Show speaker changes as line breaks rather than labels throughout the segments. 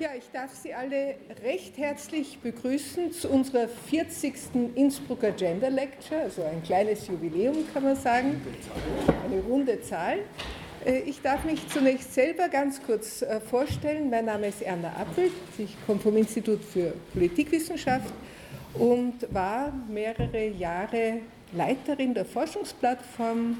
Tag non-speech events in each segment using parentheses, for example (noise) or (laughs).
Ja, ich darf Sie alle recht herzlich begrüßen zu unserer 40. Innsbrucker Gender Lecture, also ein kleines Jubiläum kann man sagen, eine runde Zahl. Äh, ich darf mich zunächst selber ganz kurz äh, vorstellen. Mein Name ist Erna Appelt, ich komme vom Institut für Politikwissenschaft und war mehrere Jahre Leiterin der Forschungsplattform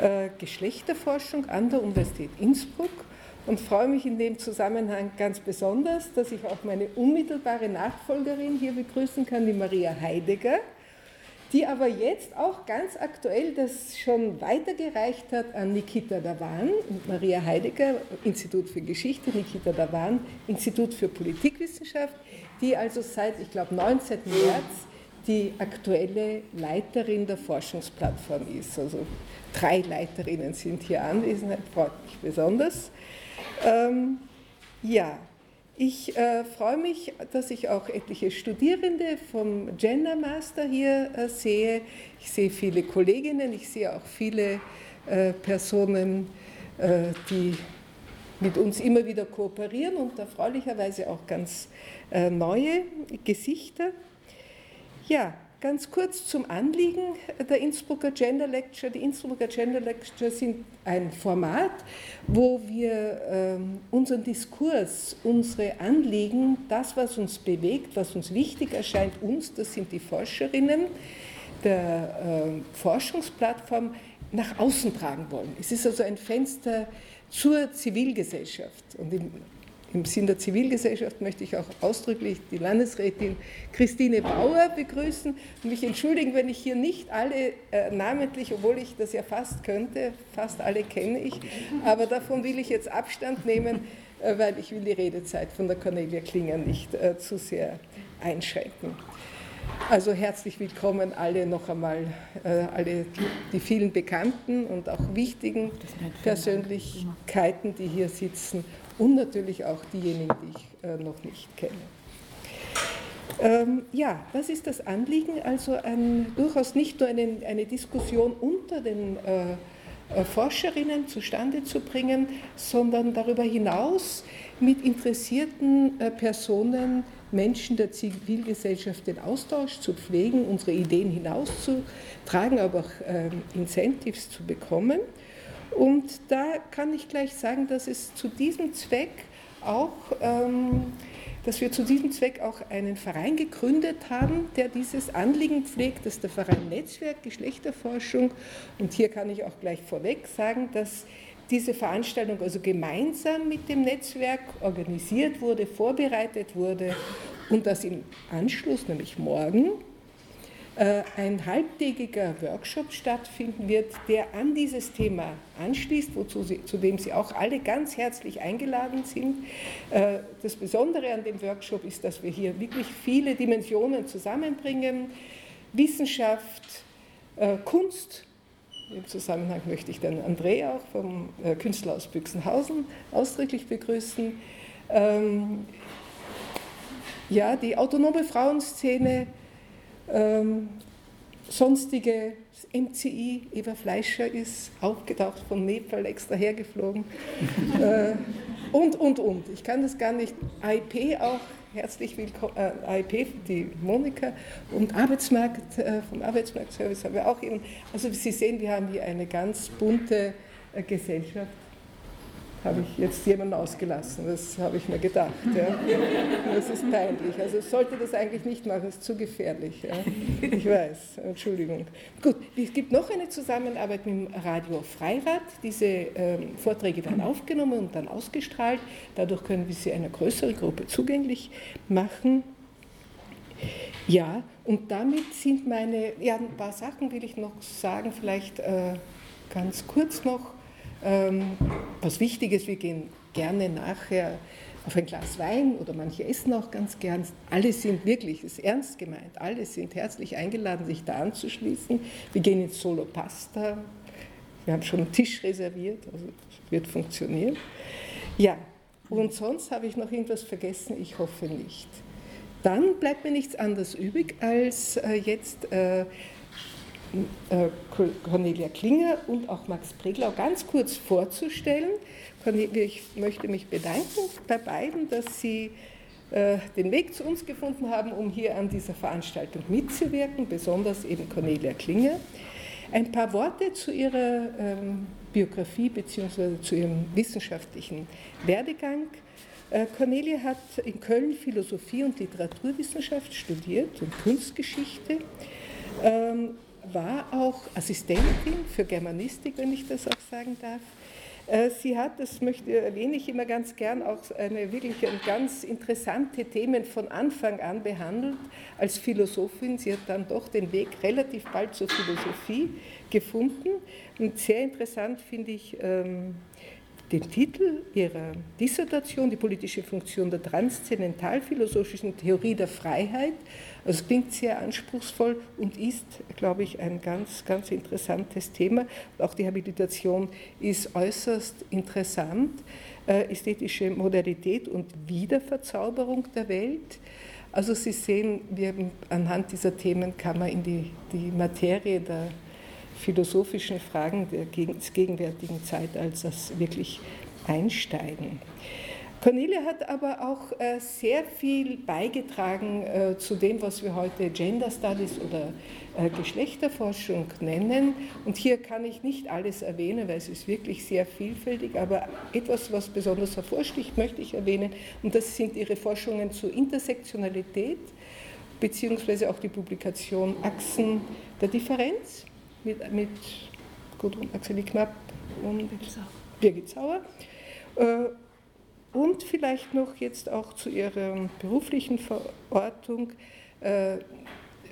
äh, Geschlechterforschung an der Universität Innsbruck und freue mich in dem Zusammenhang ganz besonders, dass ich auch meine unmittelbare Nachfolgerin hier begrüßen kann, die Maria Heidegger, die aber jetzt auch ganz aktuell das schon weitergereicht hat an Nikita Davan Maria Heidegger, Institut für Geschichte, Nikita Davan, Institut für Politikwissenschaft, die also seit, ich glaube, 19. März die aktuelle Leiterin der Forschungsplattform ist. Also drei Leiterinnen sind hier anwesend, freut mich besonders. Ähm, ja, ich äh, freue mich, dass ich auch etliche Studierende vom Gender Master hier äh, sehe. Ich sehe viele Kolleginnen, ich sehe auch viele äh, Personen, äh, die mit uns immer wieder kooperieren und erfreulicherweise auch ganz äh, neue Gesichter. Ja, Ganz kurz zum Anliegen der Innsbrucker Gender Lecture. Die Innsbrucker Gender Lecture sind ein Format, wo wir ähm, unseren Diskurs, unsere Anliegen, das, was uns bewegt, was uns wichtig erscheint, uns, das sind die Forscherinnen der äh, Forschungsplattform, nach außen tragen wollen. Es ist also ein Fenster zur Zivilgesellschaft. Und im Sinn der Zivilgesellschaft möchte ich auch ausdrücklich die Landesrätin Christine Bauer begrüßen und mich entschuldigen, wenn ich hier nicht alle äh, namentlich, obwohl ich das ja fast könnte, fast alle kenne ich, aber davon will ich jetzt Abstand nehmen, äh, weil ich will die Redezeit von der Cornelia Klinger nicht äh, zu sehr einschränken. Also herzlich willkommen alle noch einmal, äh, alle die vielen bekannten und auch wichtigen Persönlichkeiten, die hier sitzen und natürlich auch diejenigen, die ich äh, noch nicht kenne. Ähm, ja, was ist das Anliegen? Also ein, durchaus nicht nur eine, eine Diskussion unter den äh, äh, Forscherinnen zustande zu bringen, sondern darüber hinaus mit interessierten äh, Personen, Menschen der Zivilgesellschaft den Austausch zu pflegen, unsere Ideen hinauszutragen, aber auch ähm, Incentives zu bekommen. Und da kann ich gleich sagen, dass es zu diesem Zweck auch, ähm, dass wir zu diesem Zweck auch einen Verein gegründet haben, der dieses Anliegen pflegt, das ist der Verein Netzwerk Geschlechterforschung. Und hier kann ich auch gleich vorweg sagen, dass diese Veranstaltung also gemeinsam mit dem Netzwerk organisiert wurde, vorbereitet wurde und dass im Anschluss, nämlich morgen, ein halbtägiger Workshop stattfinden wird, der an dieses Thema anschließt, wozu Sie, zu dem Sie auch alle ganz herzlich eingeladen sind. Äh, das Besondere an dem Workshop ist, dass wir hier wirklich viele Dimensionen zusammenbringen. Wissenschaft, äh, Kunst, im Zusammenhang möchte ich dann André auch vom Künstler aus Büchsenhausen ausdrücklich begrüßen. Ähm, ja, die autonome Frauenszene, ähm, sonstige MCI, Eva Fleischer ist aufgetaucht von Nepal extra hergeflogen (laughs) äh, und, und, und. Ich kann das gar nicht. IP auch, herzlich willkommen, äh, IP, die Monika und Arbeitsmarkt, äh, vom Arbeitsmarktservice haben wir auch eben. Also Sie sehen, wir haben hier eine ganz bunte äh, Gesellschaft habe ich jetzt jemanden ausgelassen. Das habe ich mir gedacht. Ja. Das ist peinlich. Also ich sollte das eigentlich nicht machen, das ist zu gefährlich. Ja. Ich weiß, Entschuldigung. Gut, es gibt noch eine Zusammenarbeit mit dem Radio Freirad. Diese ähm, Vorträge werden aufgenommen und dann ausgestrahlt. Dadurch können wir sie einer größeren Gruppe zugänglich machen. Ja, und damit sind meine, ja, ein paar Sachen will ich noch sagen, vielleicht äh, ganz kurz noch. Ähm, was wichtig ist, wir gehen gerne nachher auf ein Glas Wein oder manche essen auch ganz gern. Alle sind wirklich, ist ernst gemeint, alle sind herzlich eingeladen, sich da anzuschließen. Wir gehen ins Solo Pasta. Wir haben schon einen Tisch reserviert, also das wird funktionieren. Ja, und sonst habe ich noch irgendwas vergessen, ich hoffe nicht. Dann bleibt mir nichts anderes übrig, als äh, jetzt äh, Cornelia Klinger und auch Max Preglau ganz kurz vorzustellen. Ich möchte mich bedanken bei beiden, dass sie äh, den Weg zu uns gefunden haben, um hier an dieser Veranstaltung mitzuwirken, besonders eben Cornelia Klinger. Ein paar Worte zu ihrer ähm, Biografie bzw. zu ihrem wissenschaftlichen Werdegang. Äh, Cornelia hat in Köln Philosophie und Literaturwissenschaft studiert und Kunstgeschichte, ähm, war auch Assistentin für Germanistik, wenn ich das auch sagen darf. Äh, sie hat, das möchte, erwähne ich immer ganz gern, auch eine wirklich ganz interessante Themen von Anfang an behandelt als Philosophin. Sie hat dann doch den Weg relativ bald zur Philosophie gefunden. Und sehr interessant finde ich ähm, den Titel ihrer Dissertation, die politische Funktion der transzendentalphilosophischen Theorie der Freiheit. Also es klingt sehr anspruchsvoll und ist, glaube ich, ein ganz, ganz interessantes Thema. Auch die Habilitation ist äußerst interessant. Äh, ästhetische Modalität und Wiederverzauberung der Welt. Also Sie sehen, wir anhand dieser Themen kann man in die, die Materie der philosophischen Fragen des gegenwärtigen Zeitalters wirklich einsteigen. Cornelia hat aber auch äh, sehr viel beigetragen äh, zu dem, was wir heute Gender Studies oder äh, Geschlechterforschung nennen. Und hier kann ich nicht alles erwähnen, weil es ist wirklich sehr vielfältig, aber etwas, was besonders hervorsticht, möchte ich erwähnen. Und das sind ihre Forschungen zur Intersektionalität, beziehungsweise auch die Publikation Achsen der Differenz mit, mit Gudrun Axeli Knapp und Birgit Sauer. Äh, und vielleicht noch jetzt auch zu ihrer beruflichen Verortung. Äh,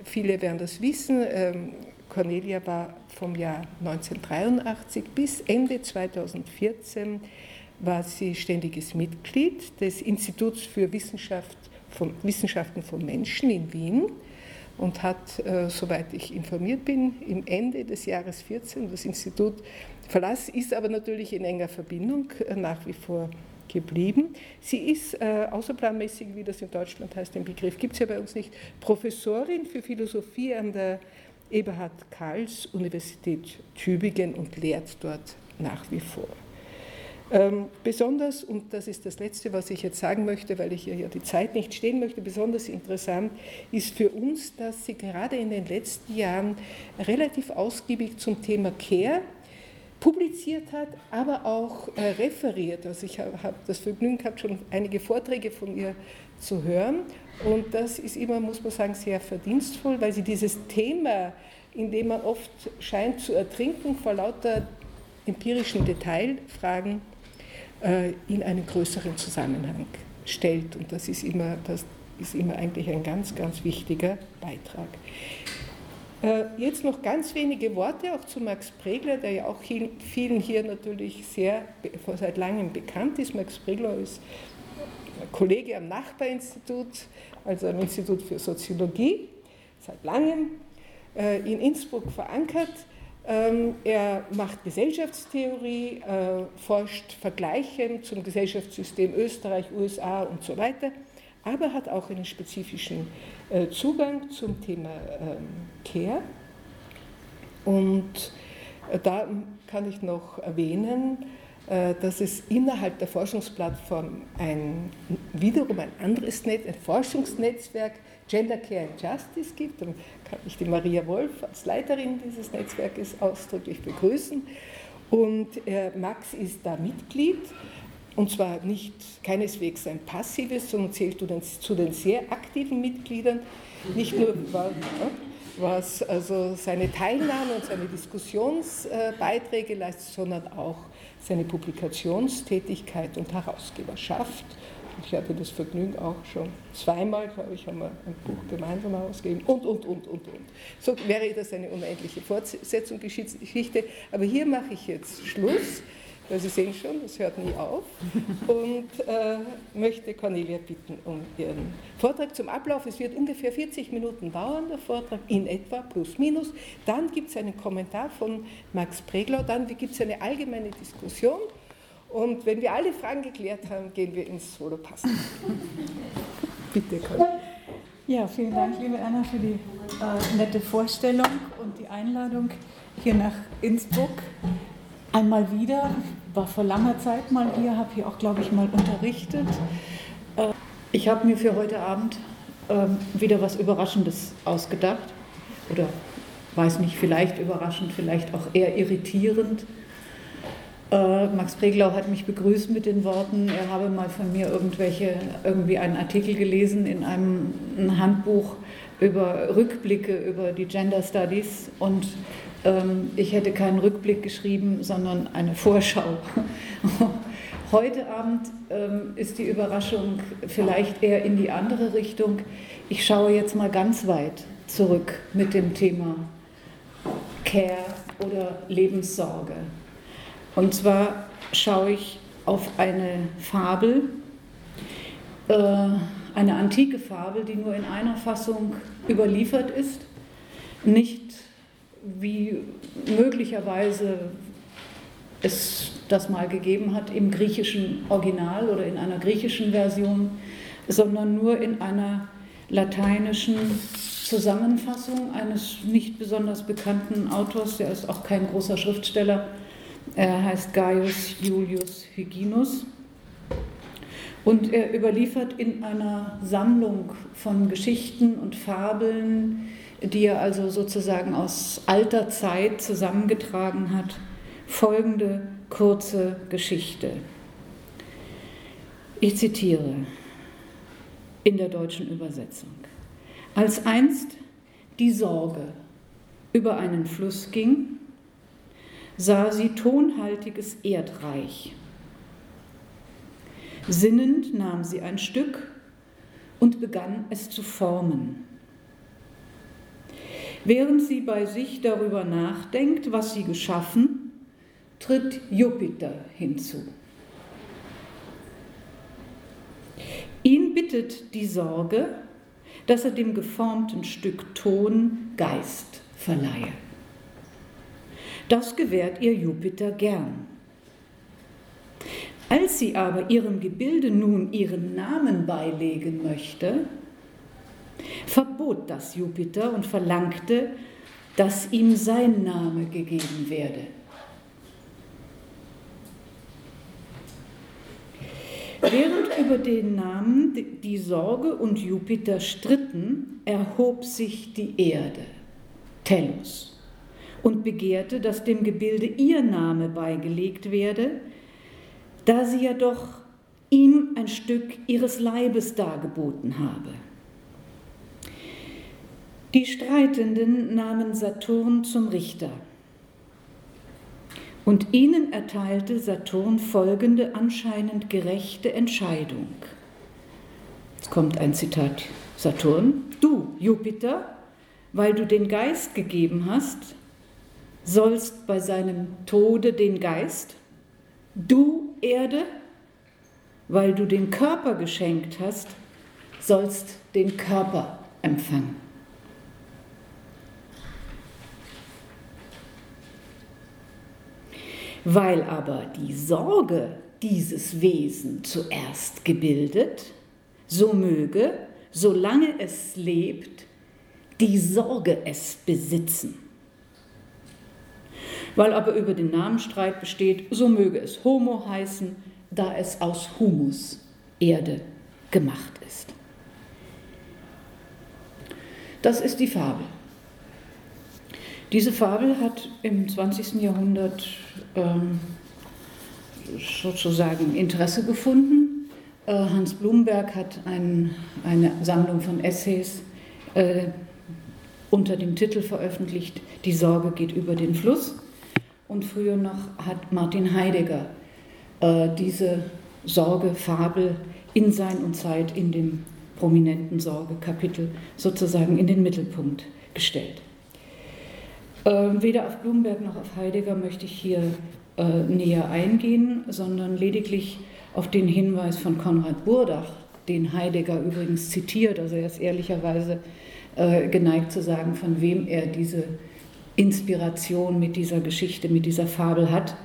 viele werden das wissen. Ähm, Cornelia war vom Jahr 1983 bis Ende 2014 war sie ständiges Mitglied des Instituts für Wissenschaft von, Wissenschaften von Menschen in Wien und hat, äh, soweit ich informiert bin, im Ende des Jahres 14 das Institut verlassen, ist aber natürlich in enger Verbindung äh, nach wie vor geblieben. Sie ist äh, außerplanmäßig, wie das in Deutschland heißt, den Begriff gibt es ja bei uns nicht, Professorin für Philosophie an der Eberhard Karls Universität Tübingen und lehrt dort nach wie vor. Ähm, besonders, und das ist das Letzte, was ich jetzt sagen möchte, weil ich hier ja die Zeit nicht stehen möchte, besonders interessant ist für uns, dass sie gerade in den letzten Jahren relativ ausgiebig zum Thema Care publiziert hat, aber auch äh, referiert. Also ich habe hab das Vergnügen gehabt, schon einige Vorträge von ihr zu hören. Und das ist immer, muss man sagen, sehr verdienstvoll, weil sie dieses Thema, in dem man oft scheint zu ertrinken vor lauter empirischen Detailfragen, in einen größeren Zusammenhang stellt. Und das ist immer, das ist immer eigentlich ein ganz, ganz wichtiger Beitrag. Äh, jetzt noch ganz wenige Worte auch zu Max Pregler, der ja auch vielen hier natürlich sehr seit langem bekannt ist. Max Pregler ist Kollege am Nachbarinstitut, also am Institut für Soziologie, seit langem äh, in Innsbruck verankert er macht Gesellschaftstheorie, äh, forscht vergleichend zum Gesellschaftssystem Österreich, USA und so weiter, aber hat auch einen spezifischen äh, Zugang zum Thema ähm, Care. Und äh, da kann ich noch erwähnen, dass es innerhalb der Forschungsplattform ein, wiederum ein anderes Netz, ein Forschungsnetzwerk Gender Care and Justice gibt. Dann kann ich die Maria Wolf als Leiterin dieses Netzwerkes ausdrücklich begrüßen. Und äh, Max ist da Mitglied. Und zwar nicht keineswegs ein passives, sondern zählt zu den, sehr aktiven Mitgliedern. Nicht nur, was also seine Teilnahme und seine Diskussionsbeiträge leistet, sondern auch seine Publikationstätigkeit und Herausgeberschaft ich hatte das Vergnügen auch schon zweimal, glaube ich, haben wir ein Buch gemeinsam ausgegeben und, und, und, und, und. So wäre das eine unendliche Fortsetzung Geschichte. Aber hier mache ich jetzt Schluss, weil Sie sehen schon, das hört nie auf. Und äh, möchte Cornelia bitten um ihren Vortrag zum Ablauf. Es wird ungefähr 40 Minuten dauern, der Vortrag, in etwa, plus minus. Dann gibt es einen Kommentar von Max Preglau, dann gibt es eine allgemeine Diskussion und wenn wir alle Fragen geklärt haben, gehen wir ins Solo passen. (laughs) Bitte, Conny.
Ja, vielen Dank, liebe Anna, für die äh, nette Vorstellung und die Einladung hier nach Innsbruck. Einmal wieder, war vor langer Zeit mal hier, habe hier auch, glaube ich, mal unterrichtet. Äh, ich habe mir für heute Abend ähm, wieder was Überraschendes ausgedacht. Oder weiß nicht, vielleicht überraschend, vielleicht auch eher irritierend. Äh, Max Preglau hat mich begrüßt mit den Worten, er habe mal von mir irgendwelche, irgendwie einen Artikel gelesen in einem Handbuch über Rückblicke über die Gender Studies und ähm, ich hätte keinen Rückblick geschrieben, sondern eine Vorschau. (laughs) Heute Abend ähm, ist die Überraschung vielleicht eher in die andere Richtung. Ich schaue jetzt mal ganz weit zurück mit dem Thema Care oder Lebenssorge. Und zwar schaue ich auf eine Fabel, äh, eine antike Fabel, die nur in einer Fassung überliefert ist, nicht wie möglicherweise es das mal gegeben hat im griechischen Original oder in einer griechischen Version, sondern nur in einer lateinischen Zusammenfassung eines nicht besonders bekannten Autors, der ist auch kein großer Schriftsteller, er heißt Gaius Julius Hyginus. Und er überliefert in einer Sammlung von Geschichten und Fabeln, die er also sozusagen aus alter Zeit zusammengetragen hat, folgende kurze Geschichte. Ich zitiere in der deutschen Übersetzung. Als einst die Sorge über einen Fluss ging, sah sie tonhaltiges Erdreich. Sinnend nahm sie ein Stück und begann es zu formen. Während sie bei sich darüber nachdenkt, was sie geschaffen, tritt Jupiter hinzu. Ihn bittet die Sorge, dass er dem geformten Stück Ton Geist verleihe. Das gewährt ihr Jupiter gern. Als sie aber ihrem Gebilde nun ihren Namen beilegen möchte, verbot das Jupiter und verlangte, dass ihm sein Name gegeben werde. Während über den Namen die Sorge und Jupiter stritten, erhob sich die Erde, Tellus und begehrte, dass dem Gebilde ihr Name beigelegt werde, da sie ja doch ihm ein Stück ihres Leibes dargeboten habe. Die Streitenden nahmen Saturn zum Richter. Und ihnen erteilte Saturn folgende anscheinend gerechte Entscheidung. Jetzt kommt ein Zitat Saturn. Du, Jupiter, weil du den Geist gegeben hast, sollst bei seinem Tode den Geist, du Erde, weil du den Körper geschenkt hast, sollst den Körper empfangen. Weil aber die Sorge dieses Wesen zuerst gebildet, so möge, solange es lebt, die Sorge es besitzen weil aber über den Namenstreit besteht, so möge es Homo heißen, da es aus Humus, Erde, gemacht ist. Das ist die Fabel. Diese Fabel hat im 20. Jahrhundert ähm, sozusagen Interesse gefunden. Äh, Hans Blumenberg hat ein, eine Sammlung von Essays äh, unter dem Titel veröffentlicht, Die Sorge geht über den Fluss. Und früher noch hat Martin Heidegger äh, diese Sorgefabel in Sein und Zeit in dem prominenten Sorgekapitel sozusagen in den Mittelpunkt gestellt. Äh, weder auf Blumenberg noch auf Heidegger möchte ich hier äh, näher eingehen, sondern lediglich auf den Hinweis von Konrad Burdach, den Heidegger übrigens zitiert, also er ist ehrlicherweise äh, geneigt zu sagen, von wem er diese Inspiration mit dieser Geschichte, mit dieser Fabel hat.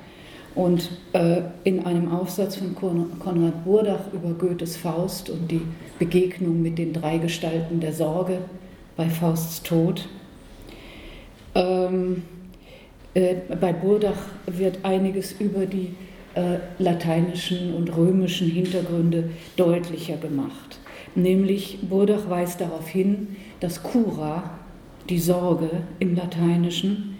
Und äh, in einem Aufsatz von Konrad Burdach über Goethes Faust und die Begegnung mit den drei Gestalten der Sorge bei Fausts Tod, äh, Ähm, äh, bei Burdach wird einiges über die äh, lateinischen und römischen Hintergründe deutlicher gemacht. Nämlich Burdach weist darauf hin, dass cura, die Sorge im Lateinischen,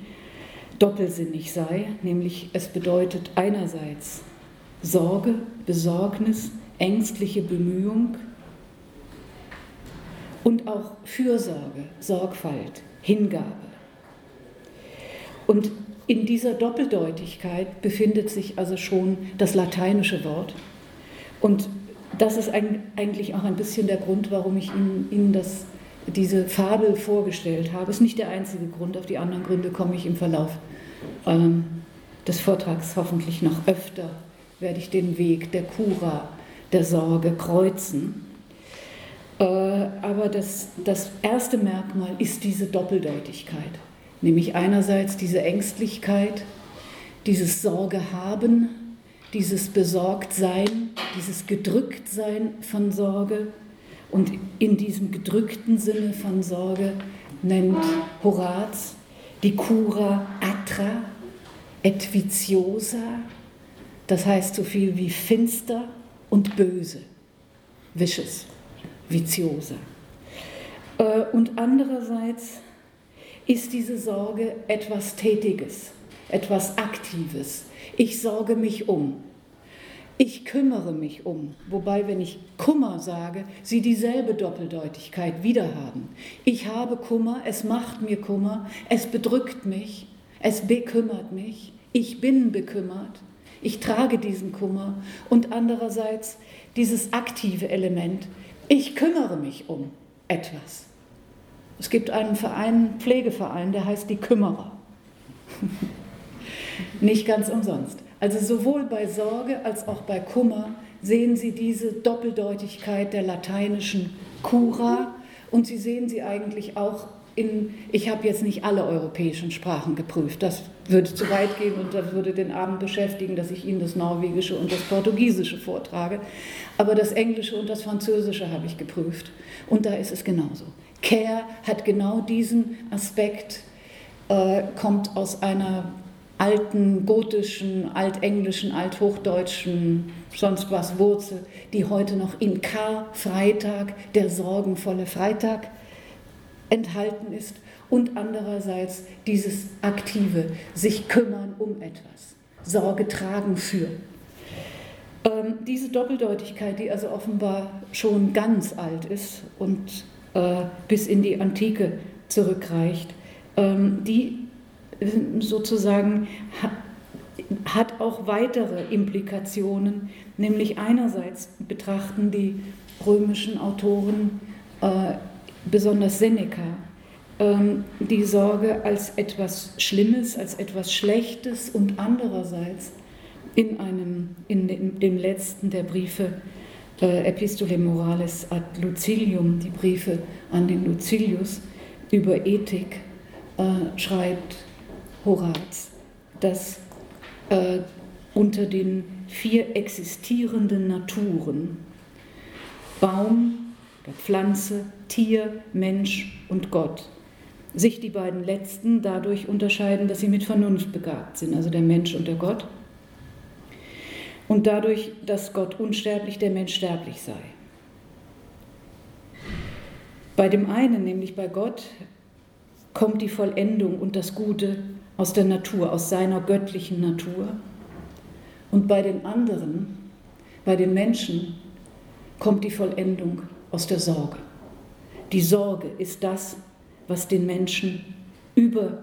doppelsinnig sei, nämlich es bedeutet einerseits Sorge, Besorgnis, ängstliche Bemühung und auch Fürsorge, Sorgfalt, Hingabe. Und in dieser Doppeldeutigkeit befindet sich also schon das lateinische Wort. Und das ist eigentlich auch ein bisschen der Grund, warum ich Ihnen, das, diese Fabel vorgestellt habe. Ist nicht der einzige Grund, auf die anderen Gründe komme ich im Verlauf ähm, des Vortrags hoffentlich noch öfter, werde ich den Weg der Cura, der Sorge kreuzen. Äh, aber das, das erste Merkmal ist diese Doppeldeutigkeit, nämlich einerseits diese Ängstlichkeit, dieses Sorge haben, dieses Besorgtsein, dieses Gedrücktsein von Sorge. Und in diesem gedrückten Sinne von Sorge nennt Horaz die Cura atra et viciosa, das heißt so viel wie finster und böse, vicious, viciosa. Äh, und andererseits ist diese Sorge etwas Tätiges, etwas Aktives. Ich sorge mich um. Ich kümmere mich um, wobei, wenn ich Kummer sage, sie dieselbe Doppeldeutigkeit wiederhaben. Ich habe Kummer, es macht mir Kummer, es bedrückt mich, es bekümmert mich, ich bin bekümmert, ich trage diesen Kummer und andererseits dieses aktive Element, ich kümmere mich um etwas. Es gibt einen Verein, einen Pflegeverein, der heißt die Kümmerer. (laughs) Nicht ganz umsonst. Also sowohl bei Sorge als auch bei Kummer sehen Sie diese Doppeldeutigkeit der lateinischen cura und Sie sehen sie eigentlich auch in, ich habe jetzt nicht alle europäischen Sprachen geprüft, das würde zu weit gehen und das würde den Abend beschäftigen, dass ich Ihnen das Norwegische und das Portugiesische vortrage, aber das Englische und das Französische habe ich geprüft und da ist es genauso. Care hat genau diesen Aspekt, äh, kommt aus einer alten gotischen, altenglischen, althochdeutschen, sonst was Wurzel, die heute noch in Karfreitag, der sorgenvolle Freitag, enthalten ist und andererseits dieses aktive, sich kümmern um etwas, Sorge tragen für. Ähm, diese Doppeldeutigkeit, die also offenbar schon ganz alt ist und äh, bis in die Antike zurückreicht, ähm, die sozusagen hat auch weitere Implikationen, nämlich einerseits betrachten die römischen Autoren, äh, besonders Seneca, ähm, die Sorge als etwas Schlimmes, als etwas Schlechtes und andererseits in, einem, in dem, dem letzten der Briefe äh, Epistole Morales ad Lucilium, die Briefe an den Lucilius über Ethik, äh, schreibt Horaz, dass äh, unter den vier existierenden Naturen Baum, Pflanze, Tier, Mensch und Gott sich die beiden letzten dadurch unterscheiden, dass sie mit Vernunft begabt sind, also der Mensch und der Gott. Und dadurch, dass Gott unsterblich, der Mensch sterblich sei. Bei dem einen, nämlich bei Gott, kommt die Vollendung und das Gute aus der Natur, aus seiner göttlichen Natur. Und bei den anderen, bei den Menschen, kommt die Vollendung aus der Sorge. Die Sorge ist das, was den Menschen über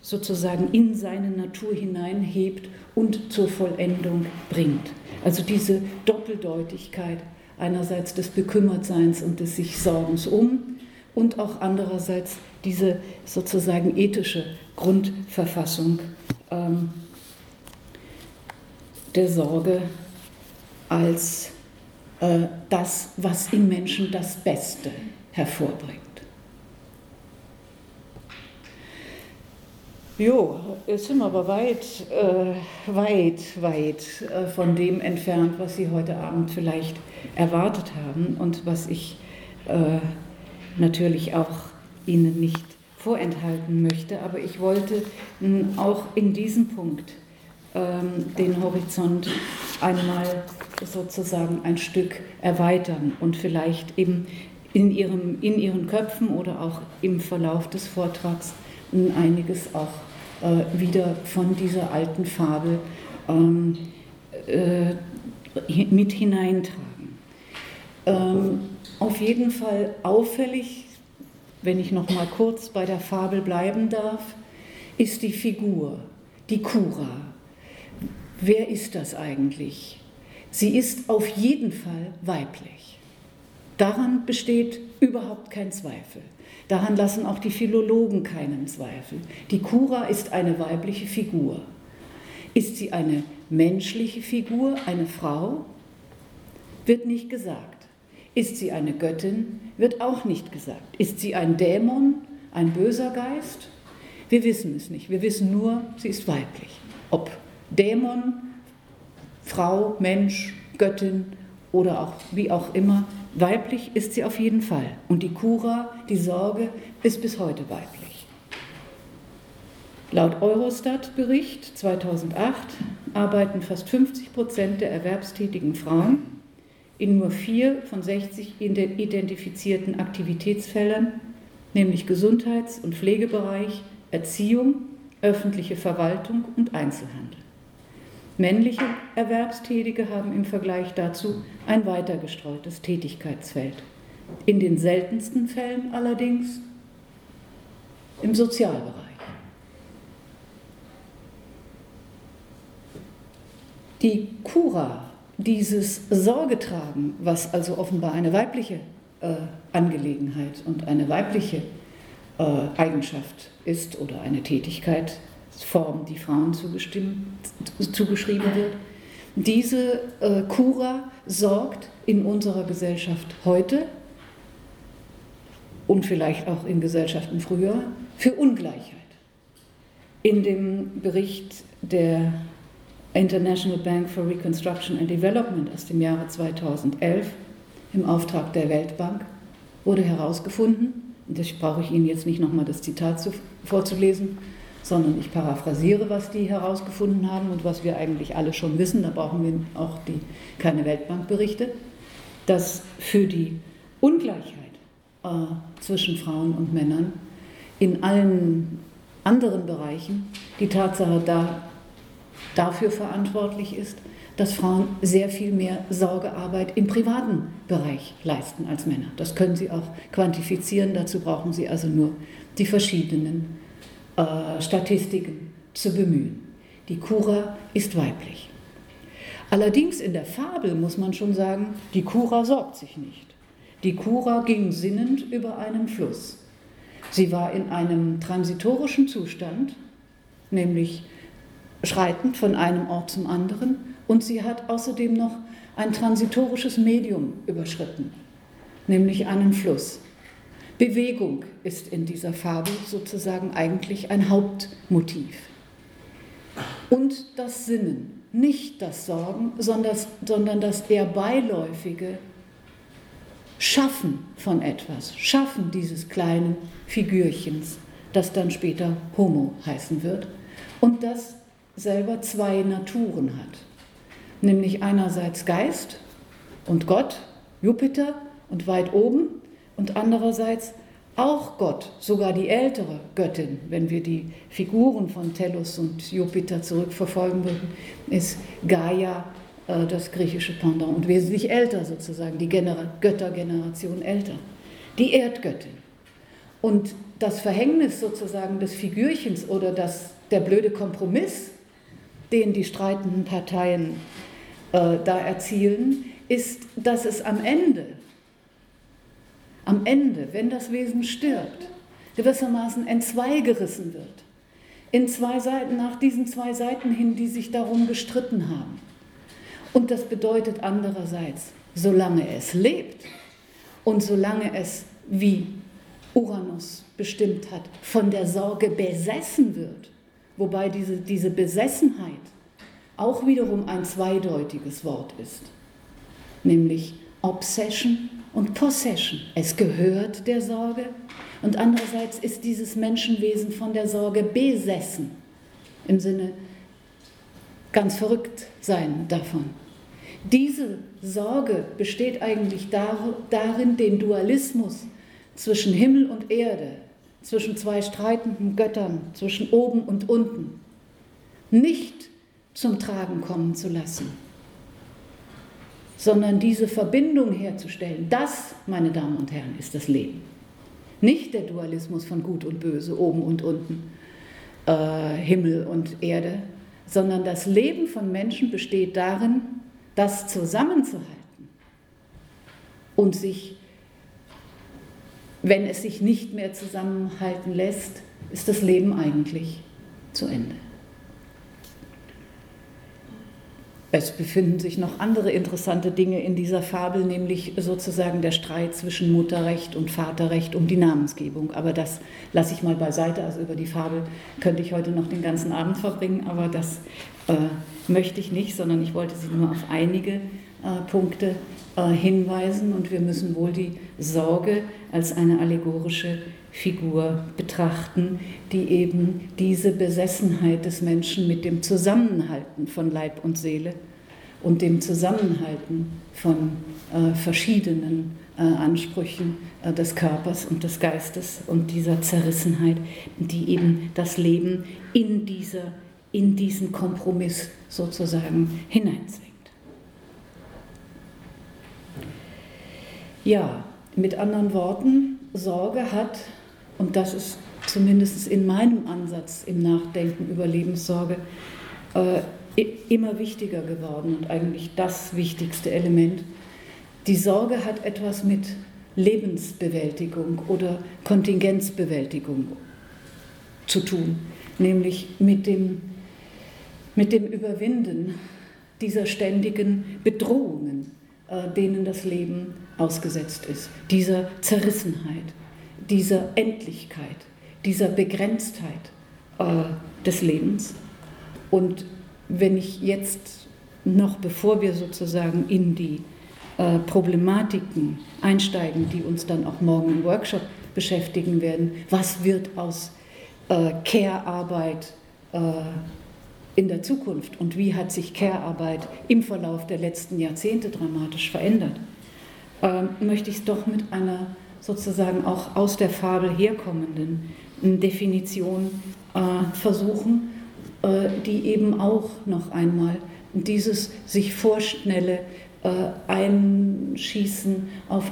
sozusagen in seine Natur hineinhebt und zur Vollendung bringt. Also diese Doppeldeutigkeit einerseits des Bekümmertseins und des sich Sorgens um und auch andererseits diese sozusagen ethische Grundverfassung ähm, der Sorge als äh, das, was im Menschen das Beste hervorbringt. Jo, jetzt sind wir aber weit, äh, weit, weit äh, von dem entfernt, was Sie heute Abend vielleicht erwartet haben und was ich äh, natürlich auch Ihnen nicht vorenthalten möchte, aber ich wollte auch in diesem Punkt ähm, den Horizont einmal sozusagen ein Stück erweitern und vielleicht eben in, ihrem, in ihren Köpfen oder auch im Verlauf des Vortrags einiges auch äh, wieder von dieser alten Fabel ähm, äh, mit hineintragen. Ähm, auf jeden Fall auffällig, wenn ich noch mal kurz bei der Fabel bleiben darf, ist die Figur, die Kura. Wer ist das eigentlich? Sie ist auf jeden Fall weiblich. Daran besteht überhaupt kein Zweifel. Daran lassen auch die Philologen keinen Zweifel. Die Kura ist eine weibliche Figur. Ist sie eine menschliche Figur, eine Frau? Wird nicht gesagt. Ist sie eine Göttin? Wird auch nicht gesagt. Ist sie ein Dämon, ein böser Geist? Wir wissen es nicht. Wir wissen nur, sie ist weiblich. Ob Dämon, Frau, Mensch, Göttin oder auch wie auch immer, weiblich ist sie auf jeden Fall. Und die Kura, die Sorge, ist bis heute weiblich. Laut Eurostat-Bericht 2008 arbeiten fast 50 Prozent der erwerbstätigen Frauen in nur vier von 60 identifizierten Aktivitätsfeldern, nämlich Gesundheits- und Pflegebereich, Erziehung, öffentliche Verwaltung und Einzelhandel. Männliche Erwerbstätige haben im Vergleich dazu ein weiter gestreutes Tätigkeitsfeld. In den seltensten Fällen allerdings im Sozialbereich. Die Kura dieses Sorgetragen, was also offenbar eine weibliche äh, Angelegenheit und eine weibliche äh, Eigenschaft ist oder eine Tätigkeitsform, die Frauen zugeschrieben wird, diese äh, Kura sorgt in unserer Gesellschaft heute und vielleicht auch in Gesellschaften früher für Ungleichheit. In dem Bericht der International Bank for Reconstruction and Development aus dem Jahre 2011 im Auftrag der Weltbank wurde herausgefunden, und das brauche ich Ihnen jetzt nicht nochmal das Zitat zu, vorzulesen, sondern ich paraphrasiere, was die herausgefunden haben und was wir eigentlich alle schon wissen, da brauchen wir auch die, keine Weltbankberichte, dass für die Ungleichheit äh, zwischen Frauen und Männern in allen anderen Bereichen die Tatsache da dafür verantwortlich ist, dass Frauen sehr viel mehr Sorgearbeit im privaten Bereich leisten als Männer. Das können Sie auch quantifizieren, dazu brauchen Sie also nur die verschiedenen äh, Statistiken zu bemühen. Die Kura ist weiblich. Allerdings in der Fabel muss man schon sagen, die Kura sorgt sich nicht. Die Kura ging sinnend über einen Fluss. Sie war in einem transitorischen Zustand, nämlich schreitend von einem Ort zum anderen und sie hat außerdem noch ein transitorisches Medium überschritten, nämlich einen Fluss. Bewegung ist in dieser Fabel sozusagen eigentlich ein Hauptmotiv. Und das Sinnen, nicht das Sorgen, sondern das, sondern das eher beiläufige Schaffen von etwas, Schaffen dieses kleinen Figürchens, das dann später Homo heißen wird und das selber zwei Naturen hat. Nämlich einerseits Geist und Gott, Jupiter und weit oben und andererseits auch Gott, sogar die ältere Göttin, wenn wir die Figuren von Tellus und Jupiter zurückverfolgen würden, ist Gaia äh, das griechische Pendant und wesentlich älter sozusagen, die Gener Göttergeneration älter, die Erdgöttin. Und das Verhängnis sozusagen des Figürchens oder das, der blöde Kompromiss den die streitenden Parteien äh, da erzielen, ist, dass es am Ende, am Ende, wenn das Wesen stirbt, gewissermaßen entzweigerissen wird. In zwei Seiten, nach diesen zwei Seiten hin, die sich darum gestritten haben. Und das bedeutet andererseits, solange es lebt und solange es, wie Uranus bestimmt hat, von der Sorge besessen wird, wobei diese, diese Besessenheit auch wiederum ein zweideutiges Wort ist, nämlich Obsession und Possession. Es gehört der Sorge Und andererseits ist dieses Menschenwesen von der Sorge besessen, im Sinne ganz verrückt sein davon. Diese Sorge besteht eigentlich darin, den Dualismus zwischen Himmel und Erde, zwischen zwei streitenden Göttern, zwischen oben und unten, nicht zum Tragen kommen zu lassen, sondern diese Verbindung herzustellen. Das, meine Damen und Herren, ist das Leben. Nicht der Dualismus von Gut und Böse, oben und unten, äh, Himmel und Erde, sondern das Leben von Menschen besteht darin, das zusammenzuhalten und sich, wenn es sich nicht mehr zusammenhalten lässt, ist das Leben eigentlich zu Ende. Es befinden sich noch andere interessante Dinge in dieser Fabel, nämlich sozusagen der Streit zwischen Mutterrecht und Vaterrecht um die Namensgebung. Aber das lasse ich mal beiseite. Also über die Fabel könnte ich heute noch den ganzen Abend verbringen, aber das äh, möchte ich nicht, sondern ich wollte Sie nur auf einige äh, Punkte äh, hinweisen und wir müssen wohl die Sorge als eine allegorische Figur betrachten, die eben diese Besessenheit des Menschen mit dem Zusammenhalten von Leib und Seele und dem Zusammenhalten von äh, verschiedenen äh, Ansprüchen äh, des Körpers und des Geistes und dieser Zerrissenheit, die eben das Leben in, dieser, in diesen Kompromiss sozusagen hineinzwingt. Ja, mit anderen Worten, Sorge hat und das ist zumindest in meinem Ansatz im Nachdenken über Lebenssorge äh, immer wichtiger geworden und eigentlich das wichtigste Element. Die Sorge hat etwas mit Lebensbewältigung oder Kontingenzbewältigung zu tun, nämlich mit dem, mit dem Überwinden dieser ständigen Bedrohungen, äh, denen das Leben ausgesetzt ist, dieser Zerrissenheit, dieser Endlichkeit, dieser Begrenztheit äh, des Lebens. Und wenn ich jetzt noch, bevor wir sozusagen in die äh, Problematiken einsteigen, die uns dann auch morgen im Workshop beschäftigen werden, was wird aus äh, Care-Arbeit äh, in der Zukunft und wie hat sich Care-Arbeit im Verlauf der letzten Jahrzehnte dramatisch verändert, möchte ich es doch mit einer sozusagen auch aus der Fabel herkommenden Definition äh, versuchen, äh, die eben auch noch einmal dieses sich vorschnelle äh, Einschießen auf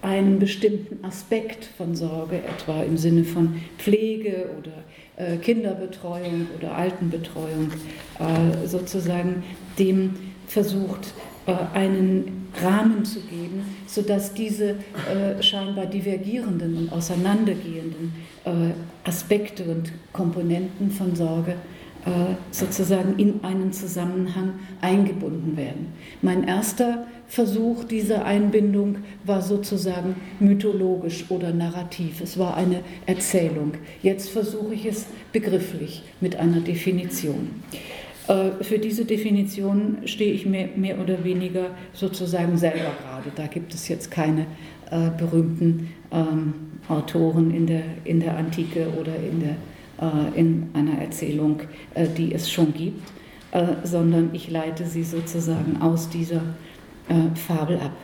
einen bestimmten Aspekt von Sorge, etwa im Sinne von Pflege oder äh, Kinderbetreuung oder Altenbetreuung, äh, sozusagen dem versucht äh, einen Rahmen zu geben, sodass diese äh, scheinbar divergierenden und auseinandergehenden äh, Aspekte und Komponenten von Sorge äh, sozusagen in einen Zusammenhang eingebunden werden. Mein erster Versuch dieser Einbindung war sozusagen mythologisch oder narrativ. Es war eine Erzählung. Jetzt versuche ich es begrifflich mit einer Definition. Äh, für diese Definition stehe ich mehr, mehr, oder weniger sozusagen selber gerade. Da gibt es jetzt keine äh, berühmten ähm, Autoren in der, in der Antike oder in, der, äh, in einer Erzählung, äh, die es schon gibt, sondern ich leite sie sozusagen aus dieser Fabel ab.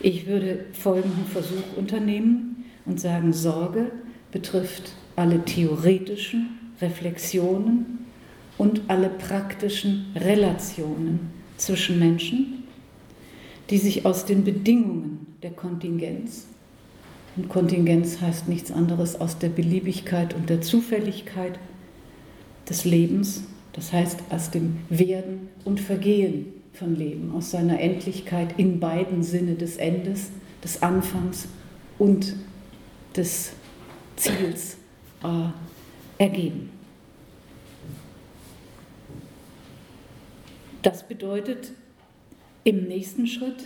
Ich würde folgenden Versuch unternehmen und sagen, Sorge betrifft alle theoretischen Reflexionen, und alle praktischen Relationen zwischen Menschen, die sich aus den Bedingungen der Kontingenz, und Kontingenz heißt nichts anderes aus der Beliebigkeit und der Zufälligkeit des Lebens, das heißt aus dem Werden und Vergehen von Leben, aus seiner Endlichkeit in beiden Sinne des Endes, des Anfangs und des Ziels äh, ergeben. Das bedeutet im nächsten Schritt,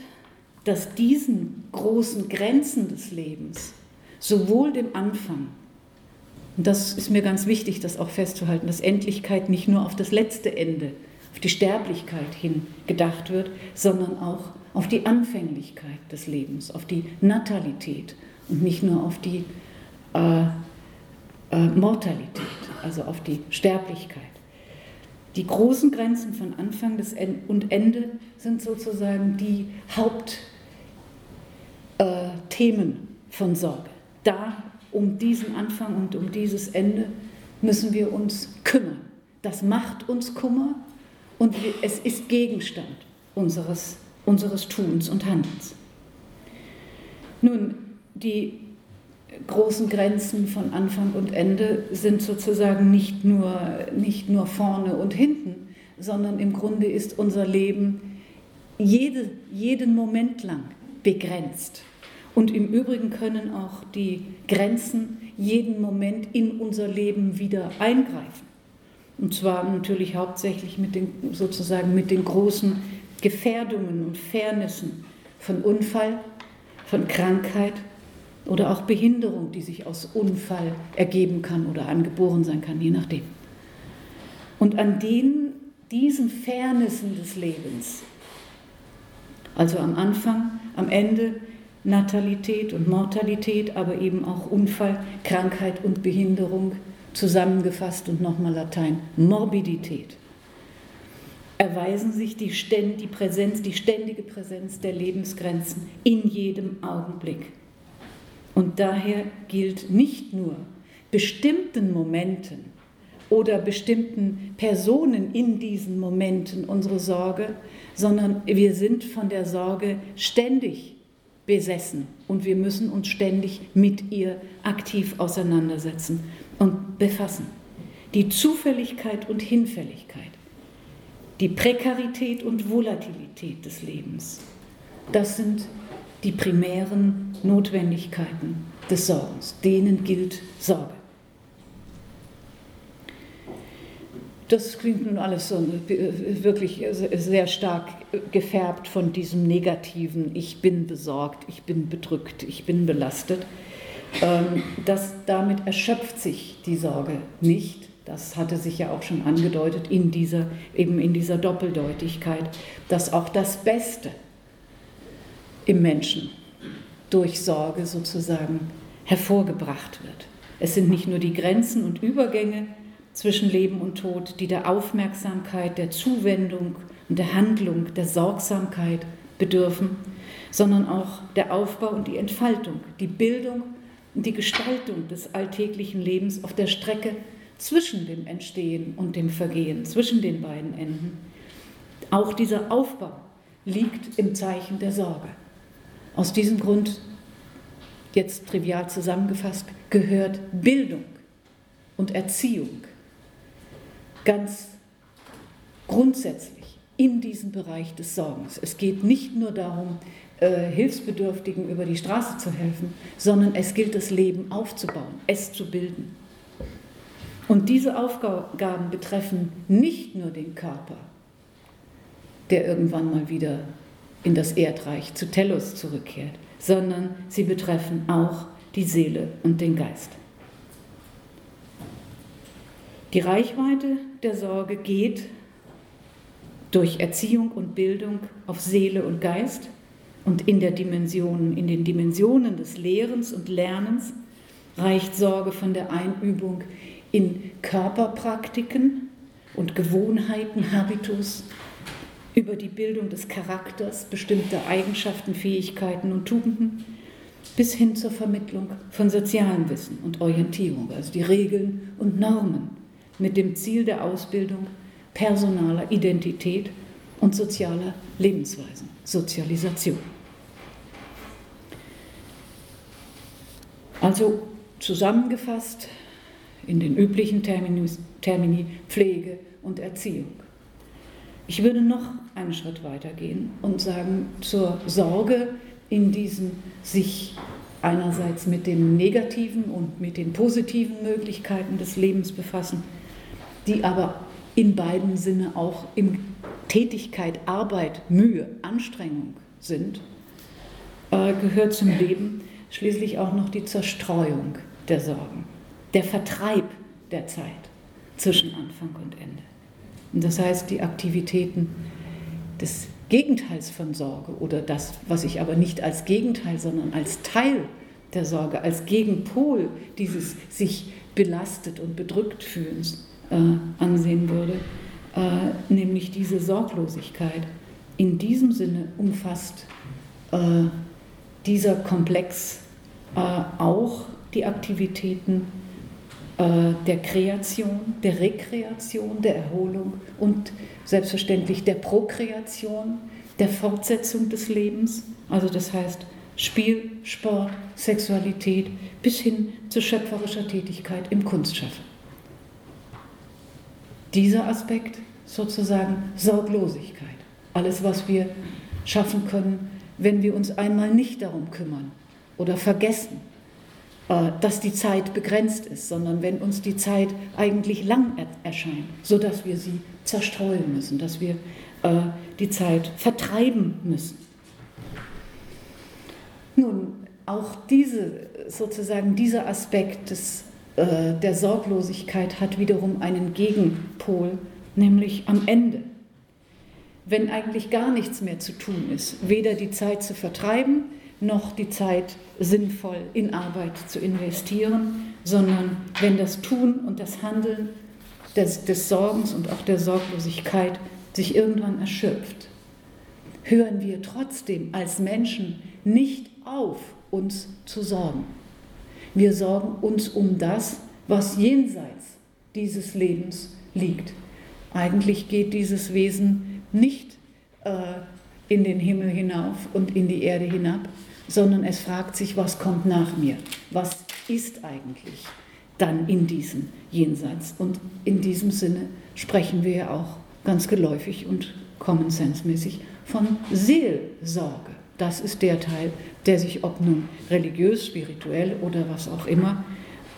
dass diesen großen Grenzen des Lebens, sowohl dem Anfang, und das ist mir ganz wichtig, das auch festzuhalten, dass Endlichkeit nicht nur auf das letzte Ende, auf die Sterblichkeit hin gedacht wird, sondern auch auf die Anfänglichkeit des Lebens, auf die Natalität und nicht nur auf die äh, äh, Mortalität, also auf die Sterblichkeit. Die großen Grenzen von Anfang des en und Ende sind sozusagen die Hauptthemen äh, von Sorge. Da um diesen Anfang und um dieses Ende müssen wir uns kümmern. Das macht uns Kummer und es ist Gegenstand unseres, unseres Tuns und Handelns. Nun, die großen Grenzen von Anfang und Ende sind sozusagen nicht nur, nicht nur vorne und hinten, sondern im Grunde ist unser Leben jede, jeden Moment lang begrenzt. Und im Übrigen können auch die Grenzen jeden Moment in unser Leben wieder eingreifen. Und zwar natürlich hauptsächlich mit den, sozusagen mit den großen Gefährdungen und Fairnessen von Unfall, von Krankheit oder auch Behinderung, die sich aus Unfall ergeben kann oder angeboren sein kann, je nachdem. Und an den, diesen Fairnessen des Lebens, also am Anfang, am Ende, Natalität und Mortalität, aber eben auch Unfall, Krankheit und Behinderung, zusammengefasst und nochmal Latein, Morbidität, erweisen sich die, die, Präsenz, die ständige Präsenz der Lebensgrenzen in jedem Augenblick. Und daher gilt nicht nur bestimmten Momenten oder bestimmten Personen in diesen Momenten unsere Sorge, sondern wir sind von der Sorge ständig besessen und wir müssen uns ständig mit ihr aktiv auseinandersetzen und befassen. Die Zufälligkeit und Hinfälligkeit, die Prekarität und Volatilität des Lebens, das sind die primären Notwendigkeiten des Sorgens. Denen gilt Sorge. Das klingt nun alles so wirklich sehr stark gefärbt von diesem negativen, ich bin besorgt, ich bin bedrückt, ich bin belastet. Ähm, das, damit erschöpft sich die Sorge nicht. Das hatte sich ja auch schon angedeutet in dieser, eben in dieser Doppeldeutigkeit, dass auch das Beste im Menschen durch Sorge sozusagen hervorgebracht wird. Es sind nicht nur die Grenzen und Übergänge, zwischen Leben und Tod, die der Aufmerksamkeit, der Zuwendung und der Handlung, der Sorgsamkeit bedürfen, sondern auch der Aufbau und die Entfaltung, die Bildung und die Gestaltung des alltäglichen Lebens auf der Strecke zwischen dem Entstehen und dem Vergehen, zwischen den beiden Enden. Auch dieser Aufbau liegt im Zeichen der Sorge. Aus diesem Grund, jetzt trivial zusammengefasst, gehört Bildung und Erziehung ganz grundsätzlich in diesen Bereich des Sorgens. Es geht nicht nur darum, äh, Hilfsbedürftigen über die Straße zu helfen, sondern es gilt das Leben aufzubauen, es zu bilden. Und diese Aufgaben betreffen nicht nur den Körper, der irgendwann mal wieder in das Erdreich zu Tellus zurückkehrt, sondern sie betreffen auch die Seele und den Geist. Die Reichweite der Sorge geht durch Erziehung und Bildung auf Seele und Geist und in, der Dimension, in den Dimensionen des Lehrens und Lernens reicht Sorge von der Einübung in Körperpraktiken und Gewohnheiten, Habitus, über die Bildung des Charakters, bestimmter Eigenschaften, Fähigkeiten und Tugenden, bis hin zur Vermittlung von sozialem Wissen und Orientierung, also die Regeln und Normen mit dem Ziel der Ausbildung personaler Identität und sozialer Lebensweisen, Sozialisation. Also zusammengefasst in den üblichen Termini, Termini Pflege und Erziehung. Ich würde noch einen Schritt weiter gehen und sagen, zur Sorge in diesen sich einerseits mit den negativen und mit den positiven Möglichkeiten des Lebens befassen, die aber in beiden Sinne auch in Tätigkeit, Arbeit, Mühe, Anstrengung sind, äh, gehört zum Leben schließlich auch noch die Zerstreuung der Sorgen, der Vertreib der Zeit zwischen Anfang und Ende. Und das heißt, die Aktivitäten des Gegenteils von Sorge oder das, was ich aber nicht als Gegenteil, sondern als Teil der Sorge, als Gegenpol dieses sich belastet und bedrückt fühlens äh, ansehen würde, äh, nämlich diese Sorglosigkeit. In diesem Sinne umfasst äh, dieser Komplex äh, auch die Aktivitäten der Kreation, der Rekreation, der Erholung und selbstverständlich der Prokreation, der Fortsetzung des Lebens. Also das heißt Spiel, Sport, Sexualität bis hin zu schöpferischer Tätigkeit im Kunstschaffen. Dieser Aspekt sozusagen Sorglosigkeit. Alles, was wir schaffen können, wenn wir uns einmal nicht darum kümmern oder vergessen, äh, dass die Zeit begrenzt ist, sondern wenn uns die Zeit eigentlich lang erscheint, sodass wir sie zerstreuen müssen, dass wir äh, die Zeit vertreiben müssen. Nun, auch diese, sozusagen dieser Aspekt des, äh, der Sorglosigkeit hat wiederum einen Gegenpol, nämlich am Ende. Wenn eigentlich gar nichts mehr zu tun ist, weder die Zeit zu vertreiben, noch die Zeit sinnvoll in Arbeit zu investieren, sondern wenn das Tun und das Handeln des, des Sorgens und auch der Sorglosigkeit sich irgendwann erschöpft, hören wir trotzdem als Menschen nicht auf, uns zu sorgen. Wir sorgen uns um das, was jenseits dieses Lebens liegt. Eigentlich geht dieses Wesen nicht äh, in den Himmel hinauf und in die Erde hinab, sondern es fragt sich, was kommt nach mir? Was ist eigentlich dann in diesem Jenseits? Und in diesem Sinne sprechen wir ja auch ganz geläufig und common sense mäßig von Seelsorge. Das ist der Teil, der sich, ob nun religiös, spirituell oder was auch immer,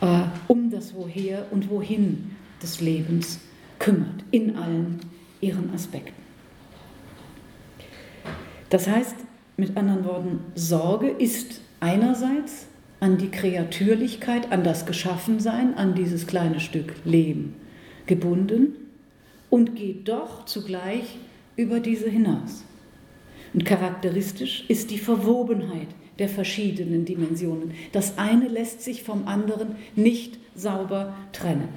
äh, um das Woher und Wohin des Lebens kümmert, in allen ihren Aspekten. Das heißt, mit anderen Worten, Sorge ist einerseits an die Kreatürlichkeit, an das Geschaffensein, an dieses kleine Stück Leben gebunden und geht doch zugleich über diese hinaus. Und charakteristisch ist die Verwobenheit der verschiedenen Dimensionen. Das eine lässt sich vom anderen nicht sauber trennen.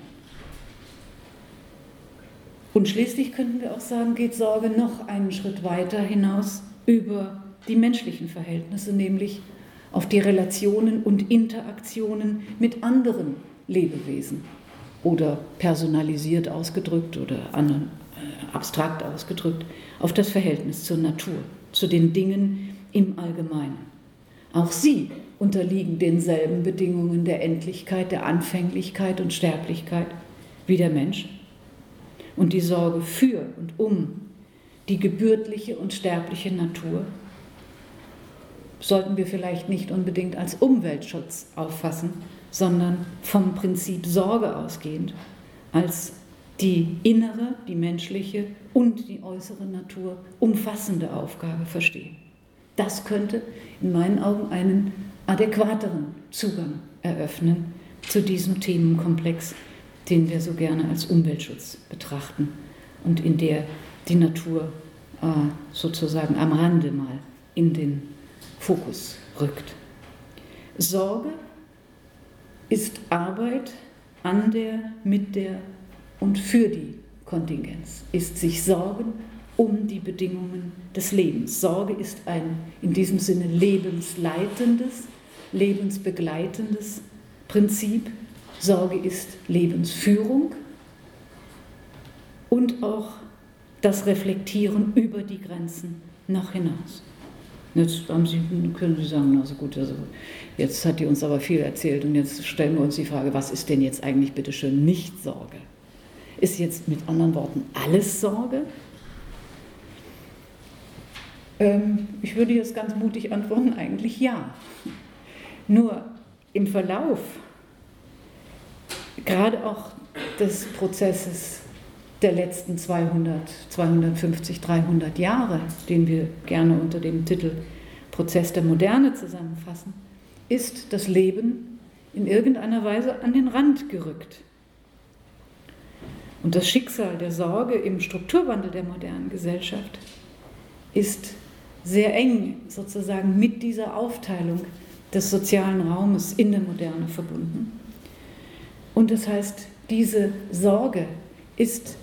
Und schließlich könnten wir auch sagen, geht Sorge noch einen Schritt weiter hinaus über die menschlichen Verhältnisse, nämlich auf die Relationen und Interaktionen mit anderen Lebewesen oder personalisiert ausgedrückt oder äh, abstrakt ausgedrückt auf das Verhältnis zur Natur, zu den Dingen im Allgemeinen. Auch sie unterliegen denselben Bedingungen der Endlichkeit, der Anfänglichkeit und Sterblichkeit wie der Mensch. Und die Sorge für und um die gebürtliche und sterbliche Natur sollten wir vielleicht nicht unbedingt als Umweltschutz auffassen, sondern vom Prinzip Sorge ausgehend als die innere, die menschliche und die äußere Natur umfassende Aufgabe verstehen. Das könnte in meinen Augen einen adäquateren Zugang eröffnen zu diesem Themenkomplex, den wir so gerne als Umweltschutz betrachten und in der die Natur äh, sozusagen am Rande mal in den Fokus rückt. Sorge ist Arbeit an der, mit der und für die Kontingenz, ist sich Sorgen um die Bedingungen des Lebens. Sorge ist ein in diesem Sinne lebensleitendes, lebensbegleitendes Prinzip. Sorge ist Lebensführung und auch das Reflektieren über die Grenzen nach hinaus. Jetzt Sie, können Sie sagen, also gut, also jetzt hat die uns aber viel erzählt und jetzt stellen wir uns die Frage, was ist denn jetzt eigentlich bitte schön nicht Sorge? Ist jetzt mit anderen Worten alles Sorge? Ähm, ich würde jetzt ganz mutig antworten, eigentlich ja. Nur im Verlauf, gerade auch des Prozesses der letzten 200, 250, 300 Jahre, den wir gerne unter dem Titel Prozess der Moderne zusammenfassen, ist das Leben in irgendeiner Weise an den Rand gerückt. Und das Schicksal der Sorge im Strukturwandel der modernen Gesellschaft ist sehr eng sozusagen mit dieser Aufteilung des sozialen Raumes in der Moderne verbunden. Und das heißt, diese Sorge ist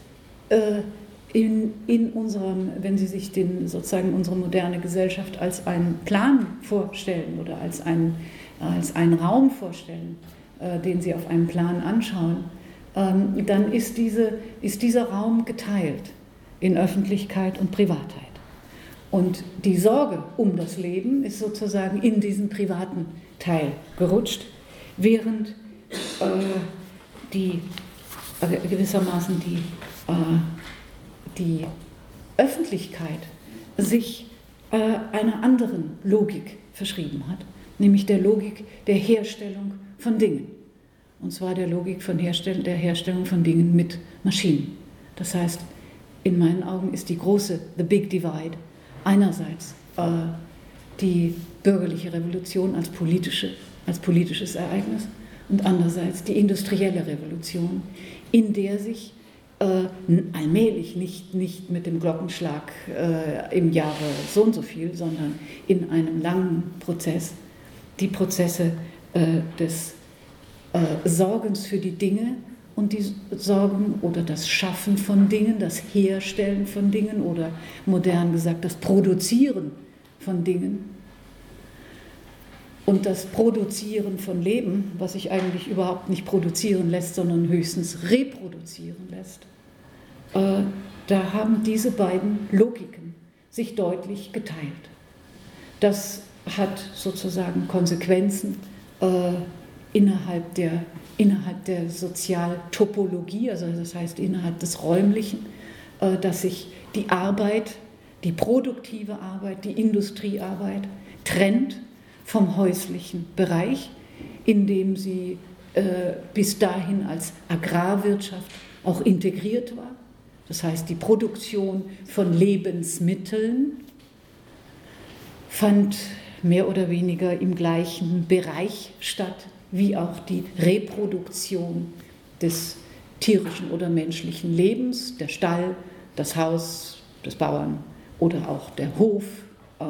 in, in unserem, wenn Sie sich den, sozusagen unsere moderne Gesellschaft als einen Plan vorstellen oder als einen, als einen Raum vorstellen, äh, den Sie auf einem Plan anschauen, ähm, dann ist, diese, ist dieser Raum geteilt in Öffentlichkeit und Privatheit. Und die Sorge um das Leben ist sozusagen in diesen privaten Teil gerutscht, während äh, die äh, gewissermaßen die, äh, die Öffentlichkeit sich äh, einer anderen Logik verschrieben hat, nämlich der Logik der Herstellung von Dingen. Und zwar der Logik von Herstell der Herstellung von Dingen mit Maschinen. Das heißt, in meinen Augen ist die große, the big divide, einerseits äh, die bürgerliche Revolution als, politische, als politisches Ereignis und andererseits die industrielle Revolution, in der sich äh, allmählich, nicht, nicht mit dem Glockenschlag äh, im Jahre so und so viel, sondern in einem langen Prozess, die Prozesse äh, des äh, Sorgens für die Dinge und die Sorgen oder das Schaffen von Dingen, das Herstellen von Dingen oder modern gesagt das Produzieren von Dingen. Und das Produzieren von Leben, was sich eigentlich überhaupt nicht produzieren lässt, sondern höchstens reproduzieren lässt, äh, da haben diese beiden Logiken sich deutlich geteilt. Das hat sozusagen Konsequenzen äh, innerhalb der, innerhalb der Sozialtopologie, also das heißt innerhalb des Räumlichen, äh, dass sich die Arbeit, die produktive Arbeit, die Industriearbeit trennt vom häuslichen Bereich, in dem sie äh, bis dahin als Agrarwirtschaft auch integriert war. Das heißt, die Produktion von Lebensmitteln fand mehr oder weniger im gleichen Bereich statt wie auch die Reproduktion des tierischen oder menschlichen Lebens, der Stall, das Haus des Bauern oder auch der Hof äh,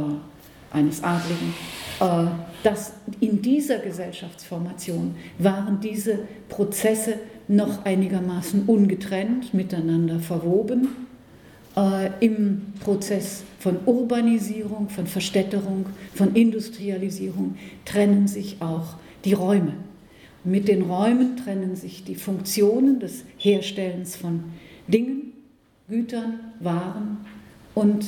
eines Adligen. Äh, dass in dieser Gesellschaftsformation waren diese Prozesse noch einigermaßen ungetrennt miteinander verwoben. Äh, Im Prozess von Urbanisierung, von Verstädterung, von Industrialisierung trennen sich auch die Räume. Mit den Räumen trennen sich die Funktionen des Herstellens von Dingen, Gütern, Waren und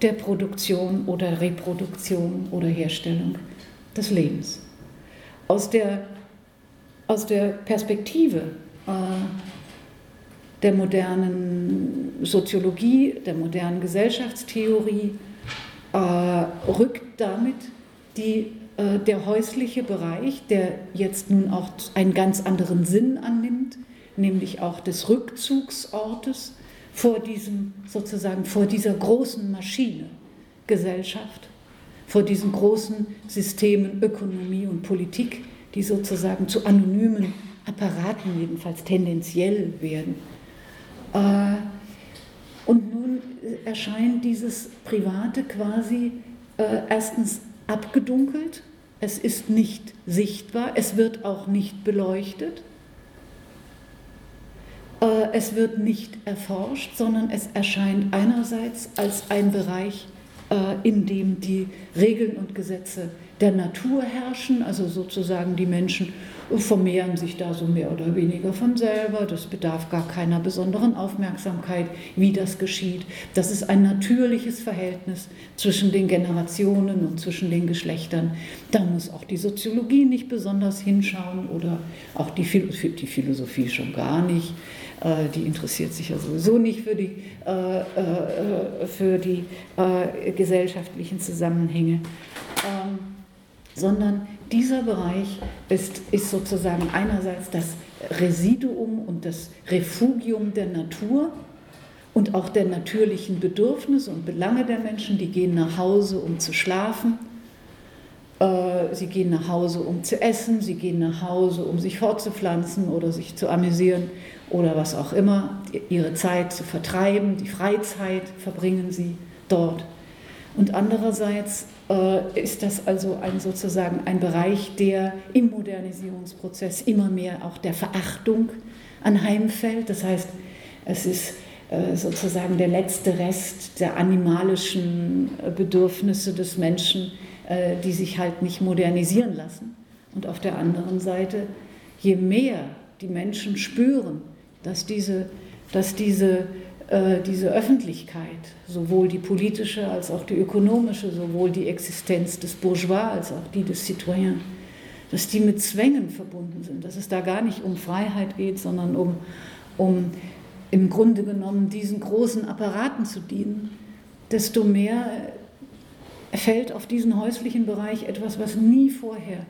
der Produktion oder Reproduktion oder Herstellung des Lebens. Aus der, aus der Perspektive der modernen Soziologie, der modernen Gesellschaftstheorie, äh, rückt damit die, äh, der häusliche Bereich, der jetzt nun auch einen ganz anderen Sinn annimmt, nämlich auch des Rückzugsortes, vor diesem sozusagen vor dieser großen Maschine Gesellschaft, vor diesen großen Systemen Ökonomie und Politik, die sozusagen zu anonymen Apparaten jedenfalls tendenziell werden. Äh, und nun erscheint dieses Private quasi äh, erstens abgedunkelt, es ist nicht sichtbar, es wird auch nicht beleuchtet. Äh, es wird nicht erforscht, sondern es erscheint einerseits als ein Bereich, in dem die Regeln und Gesetze der Natur herrschen, also sozusagen die Menschen vermehren sich da so mehr oder weniger von selber, das bedarf gar keiner besonderen Aufmerksamkeit, wie das geschieht. Das ist ein natürliches Verhältnis zwischen den Generationen und zwischen den Geschlechtern. Da muss auch die Soziologie nicht besonders hinschauen oder auch die, Philosophie schon gar nicht. Äh, die interessiert sich ja sowieso nicht für die, äh, äh, für die gesellschaftlichen Zusammenhänge, ähm, sondern dieser Bereich ist, ist sozusagen einerseits das Residuum und das Refugium der Natur und auch der natürlichen Bedürfnisse und Belange der Menschen. Die gehen nach Hause, um zu schlafen. Sie gehen nach Hause, um zu essen. Sie gehen nach Hause, um sich fortzupflanzen oder sich zu amüsieren oder was auch immer, ihre Zeit zu vertreiben, die Freizeit verbringen sie dort. Und andererseits äh, ist das also ein, sozusagen ein Bereich, der im Modernisierungsprozess immer mehr auch der Verachtung anheimfällt. Das heißt, es ist äh, sozusagen der letzte Rest der animalischen äh, Bedürfnisse des Menschen, äh, die sich halt nicht modernisieren lassen. Und auf der anderen Seite, je mehr die Menschen spüren, dass diese, dass diese, diese Öffentlichkeit, sowohl die politische als auch die ökonomische, sowohl die Existenz des Bourgeois als auch die des Citoyen, dass die mit Zwängen verbunden sind, dass es da gar nicht um Freiheit geht, sondern um, um im Grunde genommen diesen großen Apparaten zu dienen, desto mehr fällt auf diesen häuslichen Bereich etwas, was nie vorher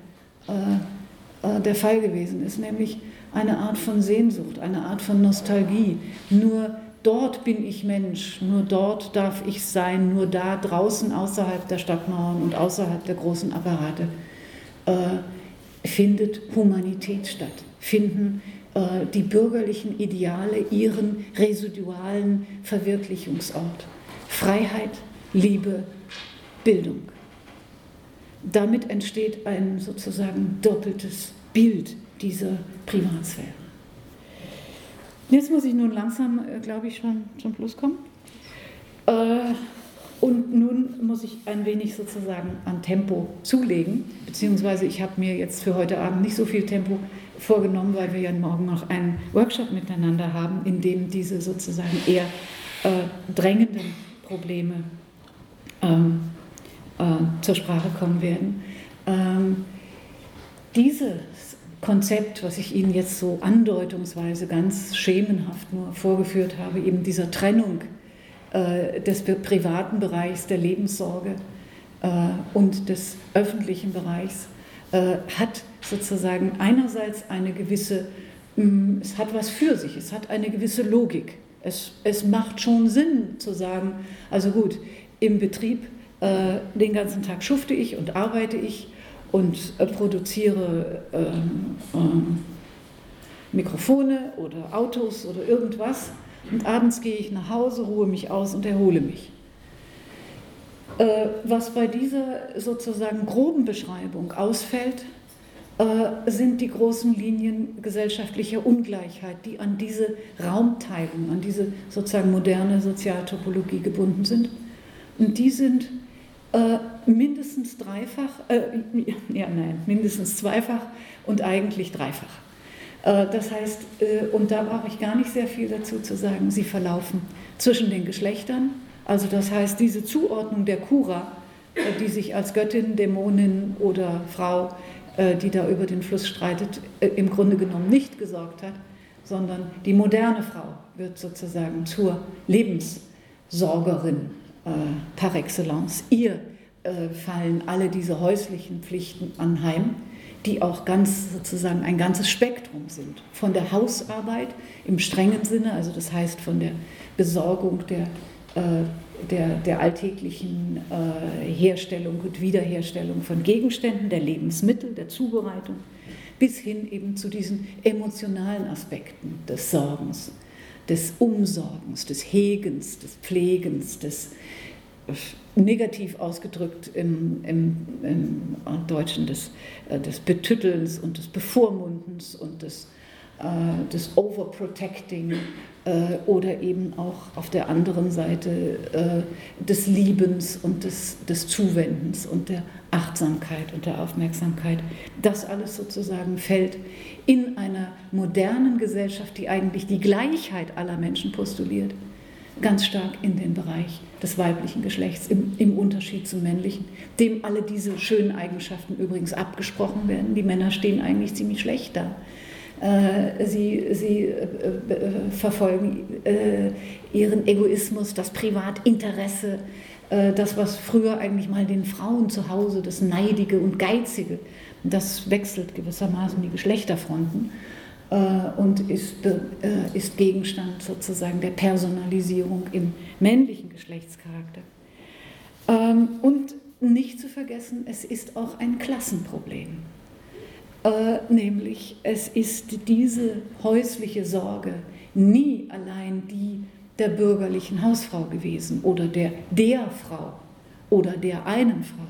äh, äh, der Fall gewesen ist, nämlich eine Art von Sehnsucht, eine Art von Nostalgie. Nur dort bin ich Mensch, nur dort darf ich sein, nur da draußen außerhalb der Stadtmauern und außerhalb der großen Apparate äh, findet Humanität statt, finden äh, die bürgerlichen Ideale ihren residualen Verwirklichungsort. Freiheit, Liebe, Bildung. Damit entsteht ein sozusagen doppeltes Bild dieser Privatsphäre. Jetzt muss ich nun langsam, äh, glaube ich, schon zum Schluss kommen. Äh, und nun muss ich ein wenig sozusagen an Tempo zulegen, beziehungsweise ich habe mir jetzt für heute Abend nicht so viel Tempo vorgenommen, weil wir ja morgen noch einen Workshop miteinander haben, in dem diese sozusagen eher äh, drängenden Probleme ähm, äh, zur Sprache kommen werden. Ähm, dieses Konzept, was ich Ihnen jetzt so andeutungsweise ganz schemenhaft nur vorgeführt habe, eben dieser Trennung äh, des privaten Bereichs der Lebenssorge äh, und des öffentlichen Bereichs, äh, hat sozusagen einerseits eine gewisse, mm, es hat was für sich, es hat eine gewisse Logik. Es, es macht schon Sinn zu sagen, also gut, im Betrieb äh, den ganzen Tag schufte ich und arbeite ich und äh, produziere ähm, ähm, Mikrofone oder Autos oder irgendwas und abends gehe ich nach Hause, ruhe mich aus und erhole mich. Äh, was bei dieser sozusagen groben Beschreibung ausfällt, äh, sind die großen Linien gesellschaftlicher Ungleichheit, die an diese Raumteilung, an diese sozusagen moderne Sozialtopologie gebunden sind. Und die sind äh, mindestens dreifach, äh, (laughs) ja nein, mindestens zweifach und eigentlich dreifach. Äh, das heißt, äh, und da brauche ich gar nicht sehr viel dazu zu sagen, sie verlaufen zwischen den Geschlechtern. Also das heißt, diese Zuordnung der Kura, die sich als Göttin, Dämonin oder Frau die da über den Fluss streitet, im Grunde genommen nicht gesorgt hat, sondern die moderne Frau wird sozusagen zur Lebenssorgerin äh, par excellence. Ihr fallen alle diese häuslichen Pflichten anheim, die auch ganz sozusagen ein ganzes Spektrum sind. Von der Hausarbeit im strengen Sinne, also das heißt von der Besorgung der der, der alltäglichen äh, Herstellung und Wiederherstellung von Gegenständen, der Lebensmittel, der Zubereitung, bis hin eben zu diesen emotionalen Aspekten des Sorgens, des Umsorgens, des Hegens, des Pflegens, des äh, negativ ausgedrückt im, im, im Deutschen des, äh, des Betüttelns und des Bevormundens und des, äh, des Overprotecting oder eben auch auf der anderen Seite des Liebens und des, des Zuwendens und der Achtsamkeit und der Aufmerksamkeit. Das alles sozusagen fällt in einer modernen Gesellschaft, die eigentlich die Gleichheit aller Menschen postuliert, ganz stark in den Bereich des weiblichen Geschlechts im, im, Unterschied zum männlichen, dem alle diese schönen Eigenschaften übrigens abgesprochen werden. Die Männer stehen eigentlich ziemlich schlecht da. Äh, sie, sie äh, äh, verfolgen ihren Egoismus, das Privatinteresse, das, was früher eigentlich mal den Frauen zu Hause, das Neidige und Geizige, das wechselt gewissermaßen die Geschlechterfronten und ist, ist Gegenstand sozusagen der Personalisierung im männlichen Geschlechtscharakter. Ähm, und nicht zu vergessen, es ist auch ein Klassenproblem. Äh, nämlich es ist diese häusliche Sorge nie allein die der bürgerlichen Hausfrau gewesen oder der der Frau oder der einen Frau,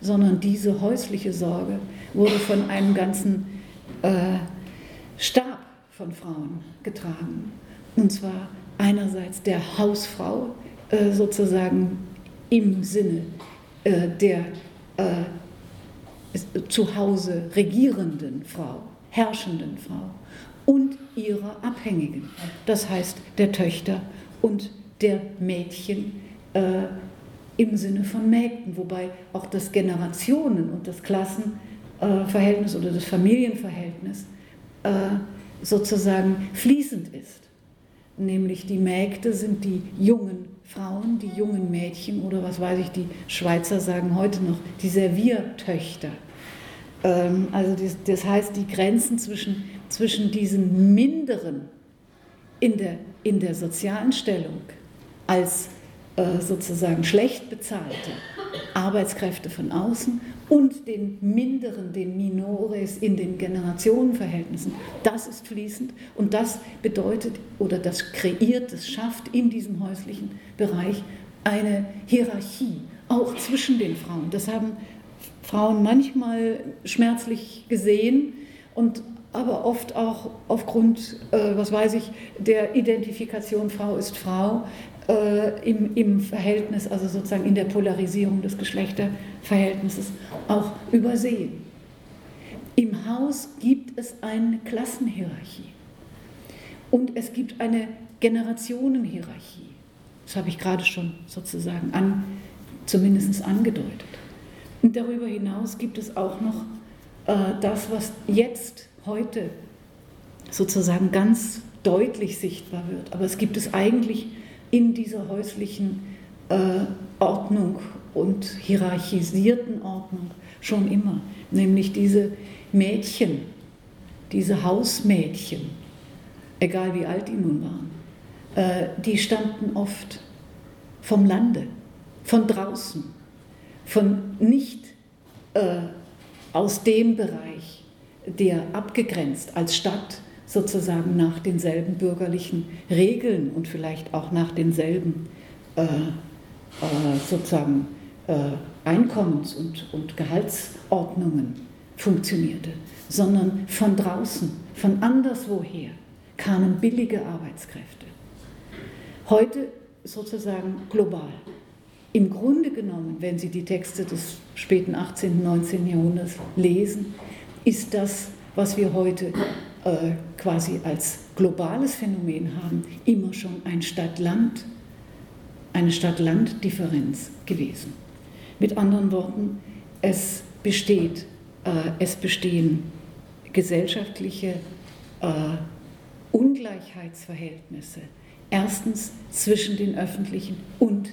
sondern diese häusliche Sorge wurde von einem ganzen äh, Stab von Frauen getragen. Und zwar einerseits der Hausfrau, äh, sozusagen im Sinne äh, der äh, zu Hause regierenden Frau, herrschenden Frau und ihrer Abhängigen, das heißt der Töchter und der Mädchen äh, im Sinne von Mägden, wobei auch das Generationen- und das Klassenverhältnis oder das Familienverhältnis äh, sozusagen fließend ist. Nämlich die Mägde sind die jungen Frauen, die jungen Mädchen oder was weiß ich, die Schweizer sagen heute noch, die Serviertöchter. Ähm, also das heißt, die Grenzen zwischen, zwischen diesen Minderen in der, in der sozialen Stellung als äh, sozusagen schlecht bezahlte Arbeitskräfte von außen und den Minderen, den Minores in den Generationenverhältnissen. Das ist fließend und das bedeutet oder das kreiert, das schafft in diesem häuslichen Bereich eine Hierarchie, auch zwischen den Frauen. Das haben Frauen manchmal schmerzlich gesehen und aber oft auch aufgrund, äh, was weiß ich, der Identifikation Frau ist Frau, äh, im, im Verhältnis, also sozusagen in der Polarisierung des Geschlechterverhältnisses auch übersehen. Im Haus gibt es eine Klassenhierarchie und es gibt eine Generationenhierarchie. Das habe ich gerade schon sozusagen an, zumindest angedeutet. Und darüber hinaus gibt es auch noch äh, das, was jetzt, heute sozusagen ganz deutlich sichtbar wird. Aber es gibt es eigentlich in dieser häuslichen äh, Ordnung und hierarchisierten Ordnung schon immer, nämlich diese Mädchen, diese Hausmädchen, egal wie alt die nun waren, äh, die stammten oft vom Lande, von draußen, von nicht äh, aus dem Bereich, der abgegrenzt als Stadt sozusagen nach denselben bürgerlichen Regeln und vielleicht auch nach denselben äh, äh, sozusagen äh, Einkommens- und, und Gehaltsordnungen funktionierte, sondern von draußen, von anderswoher kamen billige Arbeitskräfte. Heute sozusagen global. Im Grunde genommen, wenn Sie die Texte des späten 18. und 19. Jahrhunderts lesen, ist das, was wir heute äh, quasi als globales Phänomen haben, immer schon ein Stadt-Land, eine Stadt-Land-Differenz gewesen. Mit anderen Worten, es besteht, äh, es bestehen gesellschaftliche äh, Ungleichheitsverhältnisse. Erstens zwischen den öffentlichen und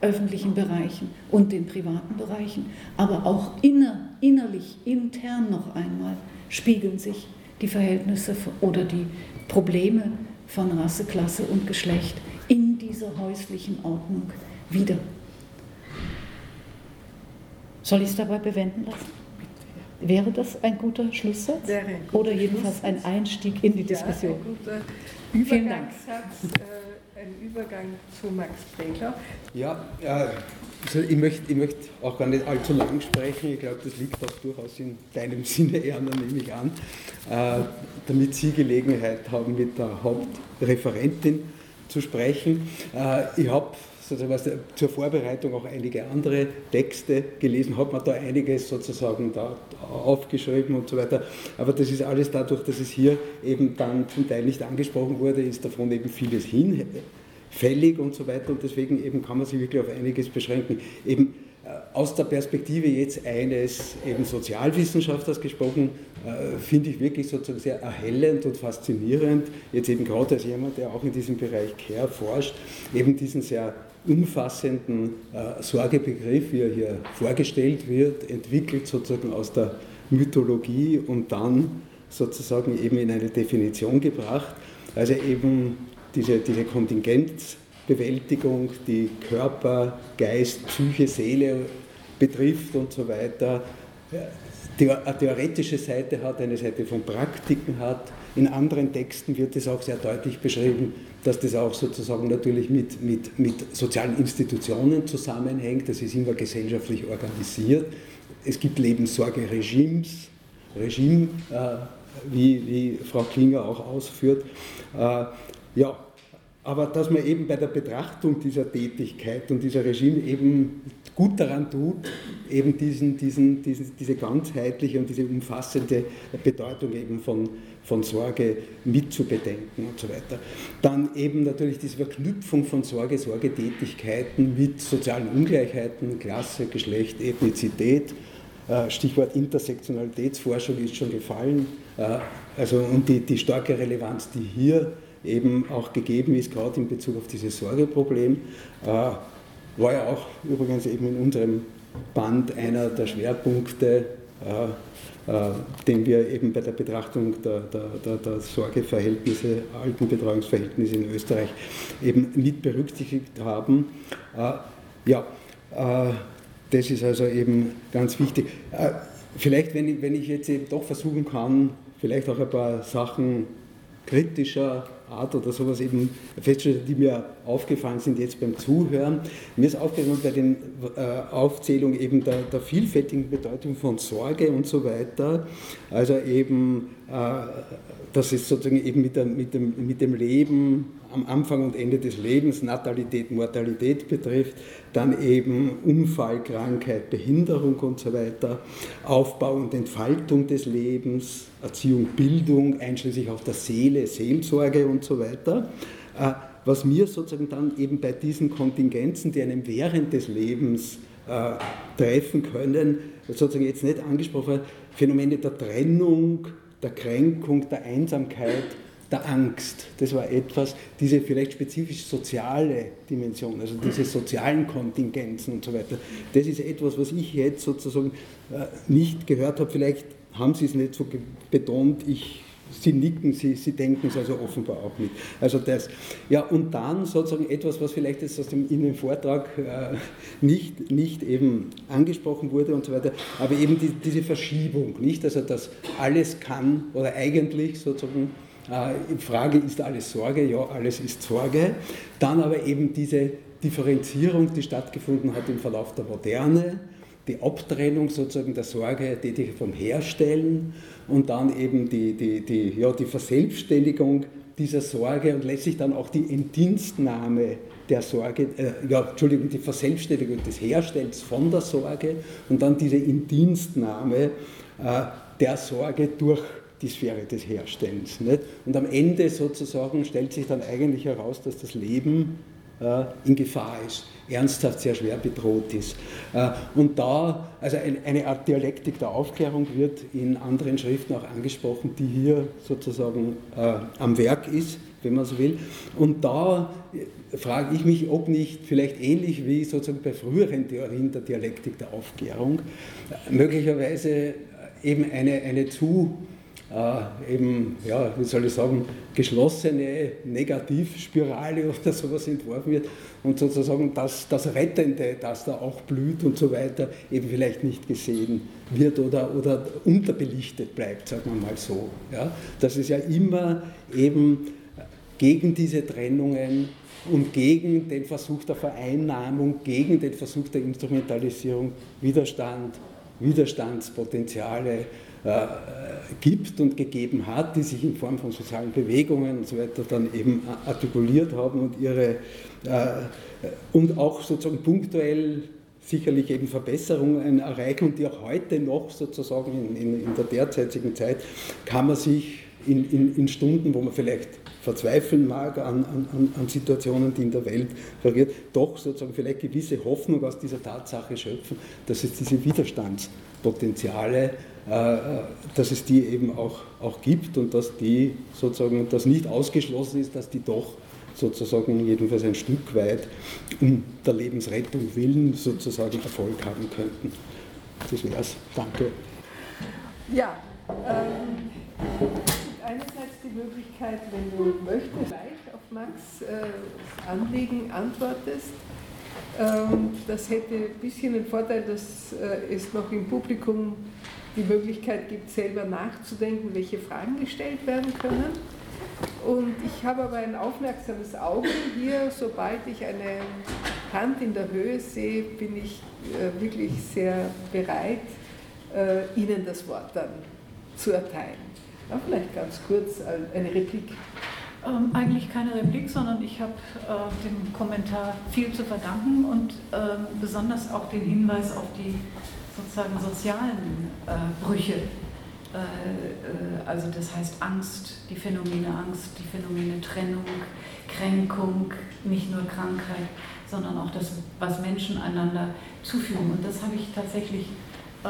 öffentlichen Bereichen und den privaten Bereichen, aber auch inner, innerlich, intern noch einmal spiegeln sich die Verhältnisse oder die Probleme von Rasse, Klasse und Geschlecht in dieser häuslichen Ordnung wieder. Soll ich es dabei bewenden lassen? Wäre das ein guter Schlusssatz?
Wäre
ein guter Oder jedenfalls ein Einstieg in die Diskussion? Ja, ein guter
Vielen Dank. Äh, ein Übergang zu Max Pregler.
Ja, also ich, möchte, ich möchte auch gar nicht allzu lang sprechen. Ich glaube, das liegt auch durchaus in deinem Sinne, Erna, nehme ich an, äh, damit Sie Gelegenheit haben, mit der Hauptreferentin zu sprechen. Äh, ich habe sozusagen zur Vorbereitung auch einige andere Texte gelesen, hat man da einiges sozusagen da aufgeschrieben und so weiter. Aber das ist alles dadurch, dass es hier eben dann zum Teil nicht angesprochen wurde, ist davon eben vieles hinfällig und so weiter. Und deswegen eben kann man sich wirklich auf einiges beschränken. Eben äh, aus der Perspektive jetzt eines eben Sozialwissenschaftlers gesprochen, äh, finde ich wirklich sozusagen sehr erhellend und faszinierend, jetzt eben gerade als jemand, der auch in diesem Bereich Care forscht, eben diesen sehr umfassenden äh, Sorgebegriff, wie er hier vorgestellt wird, entwickelt sozusagen aus der Mythologie und dann sozusagen eben in eine Definition gebracht. Also eben diese, diese Kontingenzbewältigung, die Körper, Geist, Psyche, Seele betrifft und so weiter, eine theoretische Seite hat, eine Seite von Praktiken hat. In anderen Texten wird es auch sehr deutlich beschrieben, dass das auch sozusagen natürlich mit, mit, mit sozialen Institutionen zusammenhängt. Das ist immer gesellschaftlich organisiert. Es gibt Lebenssorge-Regimes, Regime, äh, wie, wie Frau Klinger auch ausführt. Äh, ja, aber dass man eben bei der Betrachtung dieser Tätigkeit und dieser Regime eben gut daran tut, eben diesen, diesen, diesen, diese ganzheitliche und diese umfassende Bedeutung eben von, von Sorge mitzubedenken und so weiter. Dann eben natürlich diese Verknüpfung von Sorge, Sorgetätigkeiten mit sozialen Ungleichheiten, Klasse, Geschlecht, Ethnizität. Äh, Stichwort Intersektionalitätsforschung ist schon gefallen. Äh, also, und die, die starke Relevanz, die hier eben auch gegeben ist, gerade in Bezug auf dieses Sorgeproblem. Äh, war ja auch übrigens eben in unserem Band einer der Schwerpunkte, äh, äh, den wir eben bei der Betrachtung der, der, der, Sorgeverhältnisse, Altenbetreuungsverhältnisse in Österreich eben mit berücksichtigt haben. Ja, das ist also eben ganz wichtig. Vielleicht, wenn ich, wenn ich jetzt eben doch versuchen kann, vielleicht auch ein paar Sachen kritischer Art oder sowas eben feststelle, die mir aufgefallen sind jetzt beim Zuhören. Mir ist aufgefallen bei den äh, Aufzählungen eben der, der, vielfältigen Bedeutung von Sorge und so weiter. Also eben, äh, dass es sozusagen eben mit, der, mit, dem, mit dem Leben am Anfang und Ende des Lebens, Natalität, Mortalität betrifft, dann eben Unfall, Krankheit, Behinderung und so weiter, Aufbau und Entfaltung des Lebens, Erziehung, Bildung, einschließlich auch der Seele, Seelsorge und so weiter. Äh, was mir sozusagen dann eben bei diesen Kontingenzen, die einem während des Lebens äh, treffen können, sozusagen jetzt nicht angesprochen, Phänomene der Trennung, der Kränkung, der Einsamkeit, der Angst. Das war etwas, diese vielleicht spezifisch soziale Dimension, also diese sozialen Kontingenzen und so weiter. Das ist etwas, was ich jetzt sozusagen äh, nicht gehört habe. Vielleicht haben Sie es nicht so betont. Ich Sie nicken, Sie, Sie denken es also offenbar auch mit. Also das. Ja, und dann sozusagen etwas, was vielleicht jetzt aus dem, in dem Vortrag äh, nicht, nicht eben angesprochen wurde und so weiter, aber eben die, diese Verschiebung, nicht? Also dass alles kann oder eigentlich sozusagen äh, Frage, ist alles Sorge? Ja, alles ist Sorge. Dann aber eben diese Differenzierung, die stattgefunden hat im Verlauf der Moderne, die Abtrennung sozusagen der Sorge die vom Herstellen und dann eben die, die, die, ja, die Verselbstständigung dieser Sorge und letztlich dann auch die Entdienstnahme der Sorge, äh, ja, Entschuldigung, die Verselbstständigung des Herstellens von der Sorge und dann diese Indienstnahme äh, der Sorge durch die Sphäre des Herstellens. Nicht? Und am Ende sozusagen stellt sich dann eigentlich heraus, dass das Leben in Gefahr ist, ernsthaft sehr schwer bedroht ist. Äh, und da, also eine Art Dialektik der Aufklärung wird in anderen Schriften auch angesprochen, die hier sozusagen äh, am Werk ist, wenn man so will. Und da frage ich mich, ob nicht vielleicht ähnlich wie sozusagen bei früheren Theorien der Dialektik der Aufklärung möglicherweise eben eine, eine zu äh, eben, ja, wie soll ich sagen, geschlossene Negativspirale (laughs) oder sowas entworfen wird und sozusagen das, das Rettende, das da auch blüht und so weiter, eben vielleicht nicht gesehen wird oder, oder unterbelichtet bleibt, sagen wir mal so. Ja? Dass es ja immer eben gegen diese Trennungen und gegen den Versuch der Vereinnahmung, gegen den Versuch der Instrumentalisierung Widerstand, Widerstandspotenziale gibt und gegeben hat, die sich in Form von sozialen Bewegungen und so weiter dann eben artikuliert haben und ihre äh, und auch sozusagen punktuell sicherlich eben Verbesserungen erreichen und die auch heute noch sozusagen in, in, in der derzeitigen Zeit kann man sich in, in, Stunden, wo man vielleicht verzweifeln mag an, an, an Situationen, die in der Welt vergeht, doch sozusagen vielleicht gewisse Hoffnung aus dieser Tatsache schöpfen, dass es diese Widerstandspotenziale äh, dass es die eben auch, auch gibt und dass die sozusagen, dass nicht ausgeschlossen ist, dass die doch sozusagen jedenfalls ein Stück weit um der Lebensrettung willen sozusagen Erfolg haben könnten. Das wäre es. Danke.
Ja, ähm, einerseits die Möglichkeit, wenn du möchtest, gleich auf Max äh, Anliegen antwortest Ähm, das hätte ein bisschen den Vorteil, dass äh, es noch im Publikum die Möglichkeit gibt, selber nachzudenken, welche Fragen gestellt werden können. Und ich habe aber ein aufmerksames Auge hier. Sobald ich eine Hand in der Höhe sehe, bin ich äh, wirklich sehr bereit, äh, Ihnen das Wort dann zu erteilen. Ja, vielleicht ganz kurz eine Replik.
Ähm, eigentlich keine Replik, sondern ich habe äh, dem Kommentar viel zu verdanken und äh, besonders auch den Hinweis auf die sozusagen sozialen äh, Brüche. Äh, äh, also das heißt Angst, die Phänomene Angst, die Phänomene Trennung, Kränkung, nicht nur Krankheit, sondern auch das, was Menschen einander zufügen. Und das habe ich tatsächlich äh,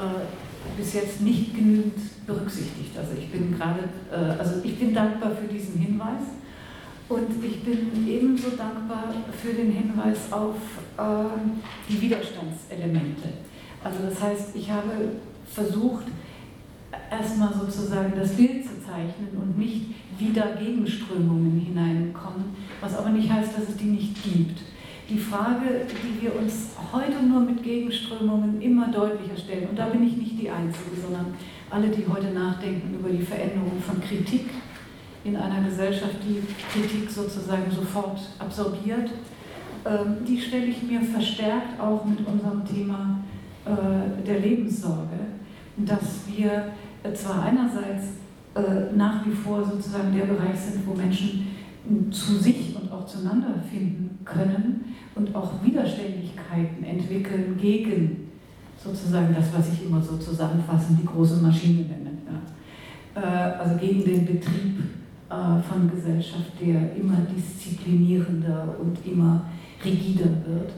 bis jetzt nicht genügend berücksichtigt. Also ich bin gerade, also ich bin dankbar für diesen Hinweis und ich bin ebenso dankbar für den Hinweis auf äh, die Widerstandselemente. Also das heißt, ich habe versucht, erstmal sozusagen das Bild zu zeichnen und nicht wieder Gegenströmungen hineinkommen, was aber nicht heißt, dass es die nicht gibt. Die Frage, die wir uns heute nur mit Gegenströmungen immer deutlicher stellen, und da bin ich nicht die Einzige, sondern alle, die heute nachdenken über die Veränderung von Kritik, in einer Gesellschaft, die Kritik sozusagen sofort absorbiert. Ähm, die stelle ich mir verstärkt auch mit unserem Thema der Lebenssorge, dass wir äh, zwar einerseits äh, nach wie vor sozusagen der Bereich sind, wo Menschen zu sich und auch zueinander finden können und auch Widerständigkeiten entwickeln gegen sozusagen das, was ich immer so zusammenfassen, die große Maschine nenne. Ja. Also gegen den Betrieb äh, von Gesellschaft, der immer disziplinierender und immer rigider wird.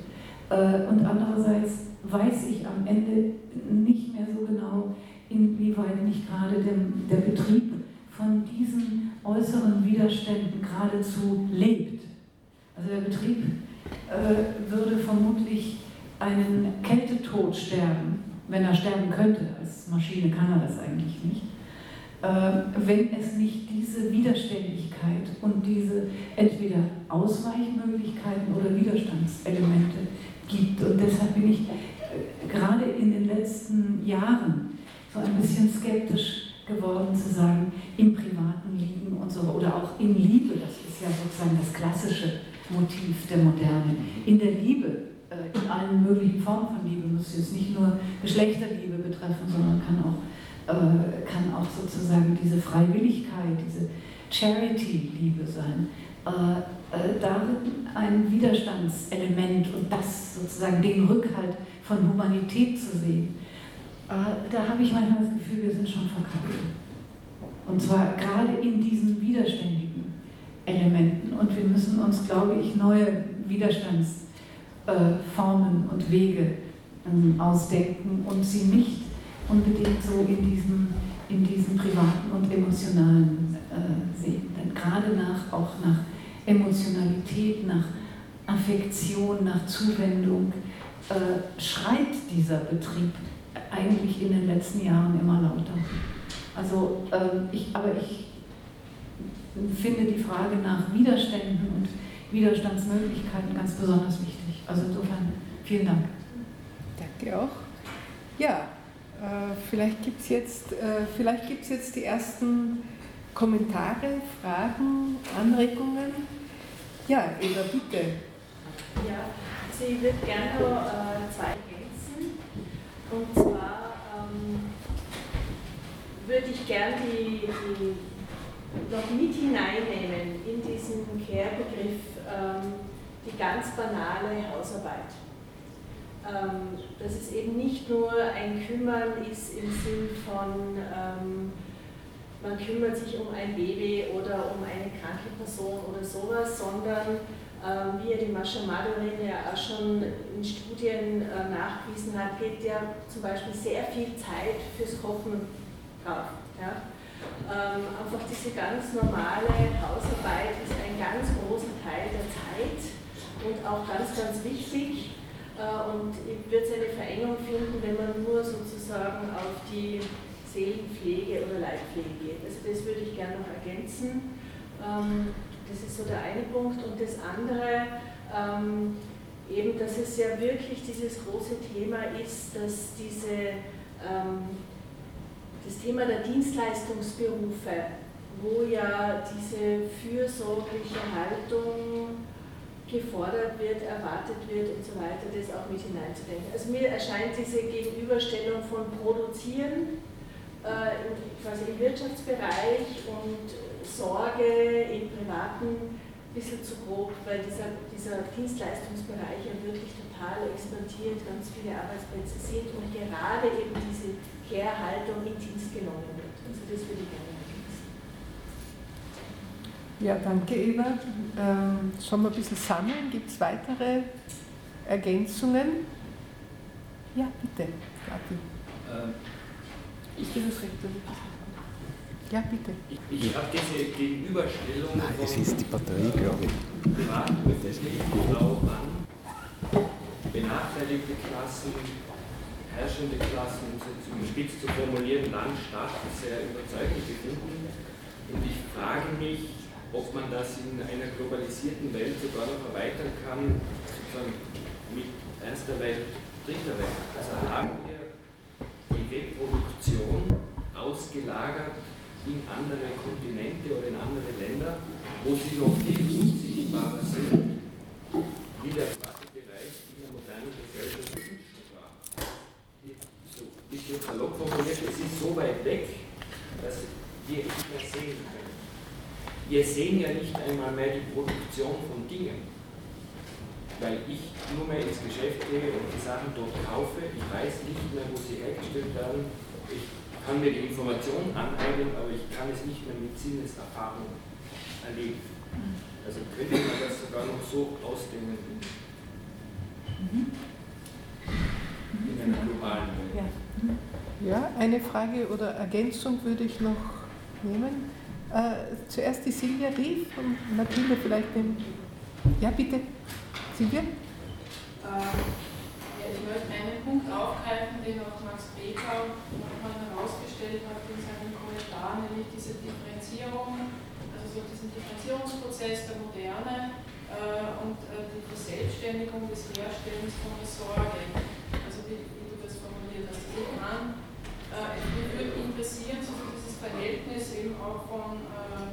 Äh, und andererseits weiß ich am Ende nicht mehr so genau, inwieweit nicht gerade der, der Betrieb von diesen äußeren Widerständen geradezu lebt. Also der Betrieb äh, würde vermutlich einen Kältetod sterben, wenn er sterben könnte. Als Maschine kann er das eigentlich nicht. Ähm, wenn es nicht diese Widerständigkeit und diese entweder Ausweichmöglichkeiten oder Widerstandselemente gibt. Und deshalb bin ich äh, gerade in den letzten Jahren so ein bisschen skeptisch geworden zu sagen, im Privaten liegen und so, oder auch in Liebe, das ist ja sozusagen das klassische Motiv der Moderne. In der Liebe, äh, in allen möglichen Formen von Liebe, muss jetzt nicht nur Geschlechterliebe betreffen, sondern kann auch äh, kann auch sozusagen diese Freiwilligkeit, diese Charity-Liebe sein. Äh, äh, darin ein Widerstandselement und das sozusagen den Rückhalt von Humanität zu sehen. da habe ich manchmal das Gefühl, wir sind schon verkackt. Und zwar gerade in diesen widerständigen Elementen. Und wir müssen uns, glaube ich, neue Widerstandsformen und Wege ähm, ausdenken und sie nicht unbedingt so in diesem, in diesem privaten und emotionalen äh, sehen. Denn gerade nach, auch nach Emotionalität, nach Affektion, nach Zuwendung äh, schreit dieser Betrieb eigentlich in den letzten Jahren immer lauter. Also, äh, ich, aber ich finde die Frage nach Widerständen und Widerstandsmöglichkeiten ganz besonders wichtig. Also insofern vielen Dank.
Danke auch. Ja, äh, vielleicht gibt es jetzt, äh, jetzt die ersten Kommentare, Fragen, Anregungen. Ja, Eva, bitte.
Ja, also ich würde gerne noch äh, zwei ergänzen. Und zwar ähm, würde ich gerne die, die noch mit hineinnehmen in diesen Care-Begriff ähm, die ganz banale Hausarbeit ähm, dass es eben nicht nur ein Kümmern ist im Sinn von, ähm, man kümmert sich um ein Baby oder um eine kranke Person oder sowas, sondern ähm, wie ja die Mascha Madorin ja auch schon in Studien äh, nachgewiesen hat, geht ja zum Beispiel sehr viel Zeit fürs Kochen drauf. Ja? Ähm, einfach diese ganz normale Hausarbeit ist ein ganz großer Teil der Zeit und auch ganz, ganz wichtig. Äh, und wird es eine Verengung finden, wenn man nur sozusagen auf die Seelenpflege oder Leibpflege geht. Also das würde ich gerne noch ergänzen. Ähm, das ist so der eine Punkt. Und das andere, ähm, eben, dass es ja wirklich dieses große Thema ist, dass diese, ähm, das Thema der Dienstleistungsberufe, wo ja diese fürsorgliche Haltung gefordert wird, erwartet wird und so weiter, das auch mit hineinzudenken. Also mir erscheint diese Gegenüberstellung von Produzieren äh, quasi im Wirtschaftsbereich und Sorge im privaten ein bisschen zu grob, weil dieser, dieser Dienstleistungsbereich ja wirklich total expandiert, ganz viele Arbeitsplätze sind und gerade eben diese Care-Haltung in Dienst genommen wird. Also das würde ich gerne
ja, danke Eva. Ähm, sollen wir ein bisschen sammeln? Gibt es weitere Ergänzungen? Ja, bitte, Martin. Ähm, das recht? Ja, bitte.
Ich, ich habe diese Gegenüberstellung.
Nein, es ist die Batterie, glaube ich.
Benachteiligte Klassen, herrschende Klassen, um es spitz zu formulieren, Land, Stadt sehr überzeugend gefunden. Und ich frage mich, ob man das in einer globalisierten Welt sogar noch erweitern kann, sozusagen mit erster Welt, dritter Welt. Also haben Webproduktion ausgelagert in andere Kontinente oder in andere Länder, wo sie noch viel unsichtbarer sind, wie der Bereich in der modernen Gesellschaft war. So ein bisschen salopp formuliert, es ist so weit weg, dass wir nicht mehr sehen können wir sehen ja nicht einmal mehr die Produktion von Dingen. Weil ich nur mehr ins Geschäft gehe und die Sachen dort kaufe, ich weiß nicht mehr, wo sie hergestellt werden. Ich kann mir die Information aneignen, aber ich kann es nicht mehr mit Sinneserfahrung erleben. Also könnte man das sogar noch so ausdehnen in einer globalen Welt.
Ja, eine Frage oder Ergänzung würde ich noch nehmen. Äh, zuerst die Silvia Rief und Mathilde vielleicht den. Ja, bitte. Silvia?
Ja, ich möchte einen Punkt aufgreifen, den auch Max Becker nochmal herausgestellt hat in seinem Kommentar, nämlich diese Differenzierung, also so diesen Differenzierungsprozess der Moderne äh, und äh, die Verselbstständigung des Herstellens von der Sorge. Also wie, du das formuliert hast. Also ich kann, äh, mich würde interessieren, so Verhältnis eben auch von äh,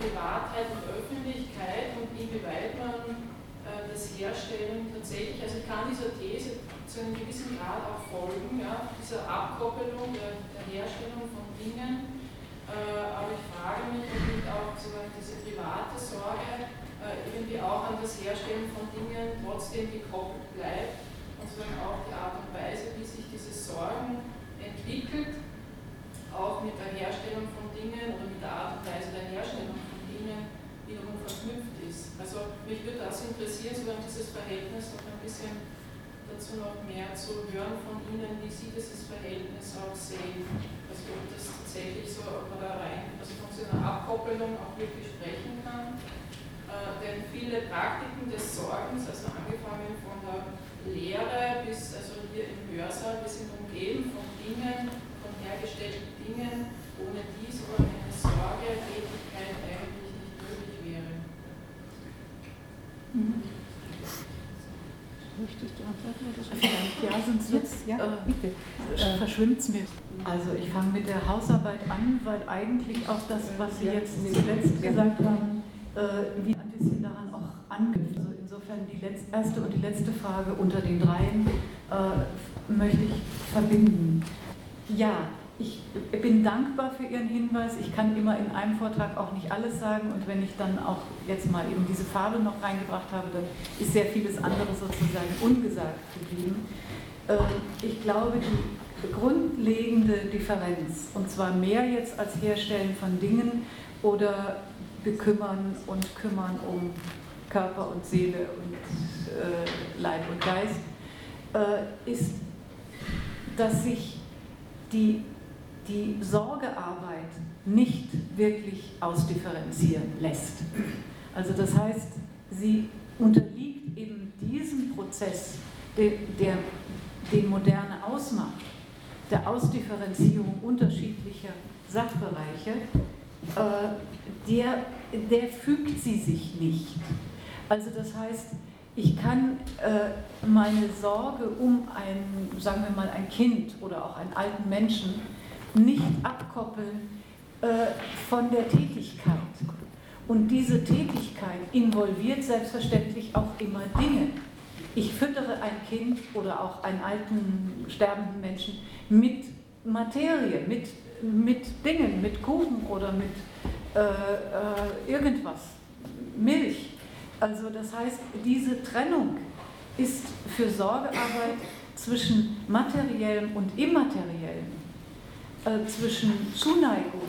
Privatheit und Öffentlichkeit und inwieweit man äh, das Herstellen. Tatsächlich, also ich kann dieser These zu einem gewissen Grad auch folgen, ja, dieser Abkoppelung der, der Herstellung von Dingen, äh, aber ich frage mich, ob nicht auch sozusagen diese private Sorge äh, irgendwie auch an das Herstellen von Dingen trotzdem gekoppelt bleibt und sozusagen auch die Art und Weise, wie sich diese Sorgen entwickelt auch mit der Herstellung von Dingen oder mit der Art und Weise der Herstellung von wiederum verknüpft ist. Also mich würde das interessieren, sogar dieses Verhältnis noch ein bisschen dazu noch mehr zu hören von Ihnen, wie Sie dieses Verhältnis auch sehen. Also ob das tatsächlich so, da rein, also von so einer Abkoppelung auch wirklich sprechen kann. Äh, denn viele Praktiken des Sorgens, also angefangen von der Lehre bis also hier im Hörsaal, wir sind umgeben von Dingen, von hergestellten Dingen, ohne die so eine Sorgetätigkeit eigentlich nicht möglich wäre.
Mhm. Möchtest du antworten oder so? Ja, sonst jetzt, ja, äh, bitte. Äh, verschwimmt es mir. Also ich fange mit der Hausarbeit an, weil eigentlich auch das, was Sie jetzt zuletzt gesagt haben, äh, wie ein bisschen daran auch anknüpft. Also insofern die letzte, erste und die letzte Frage unter den dreien äh, möchte ich verbinden. Ja, ich bin dankbar für Ihren Hinweis. Ich kann immer in einem Vortrag auch nicht alles sagen und wenn ich dann auch jetzt mal eben diese Farbe noch reingebracht habe, dann ist sehr vieles andere sozusagen ungesagt geblieben. Ähm, ich glaube, die grundlegende Differenz, und zwar mehr jetzt als Herstellen von Dingen oder bekümmern und kümmern um Körper und Seele und äh, Leib und Geist, äh, ist, dass sich die die Sorgearbeit nicht wirklich ausdifferenzieren lässt. Also das heißt, sie unterliegt eben diesem Prozess, der, der den Moderne ausmacht, der Ausdifferenzierung unterschiedlicher Sachbereiche, äh, der, der fügt sie sich nicht. Also das heißt, Ich kann äh, meine Sorge um ein, sagen wir mal, ein Kind oder auch einen alten Menschen nicht abkoppeln äh, von der Tätigkeit. Und diese Tätigkeit involviert selbstverständlich auch immer Dinge. Ich füttere ein Kind oder auch einen alten, sterbenden Menschen mit Materie, mit, mit Dingen, mit Kuchen oder mit äh, äh, irgendwas, Milch. Also das heißt, diese Trennung ist für Sorgearbeit zwischen materiellem und immateriellem, äh, zwischen Zuneigung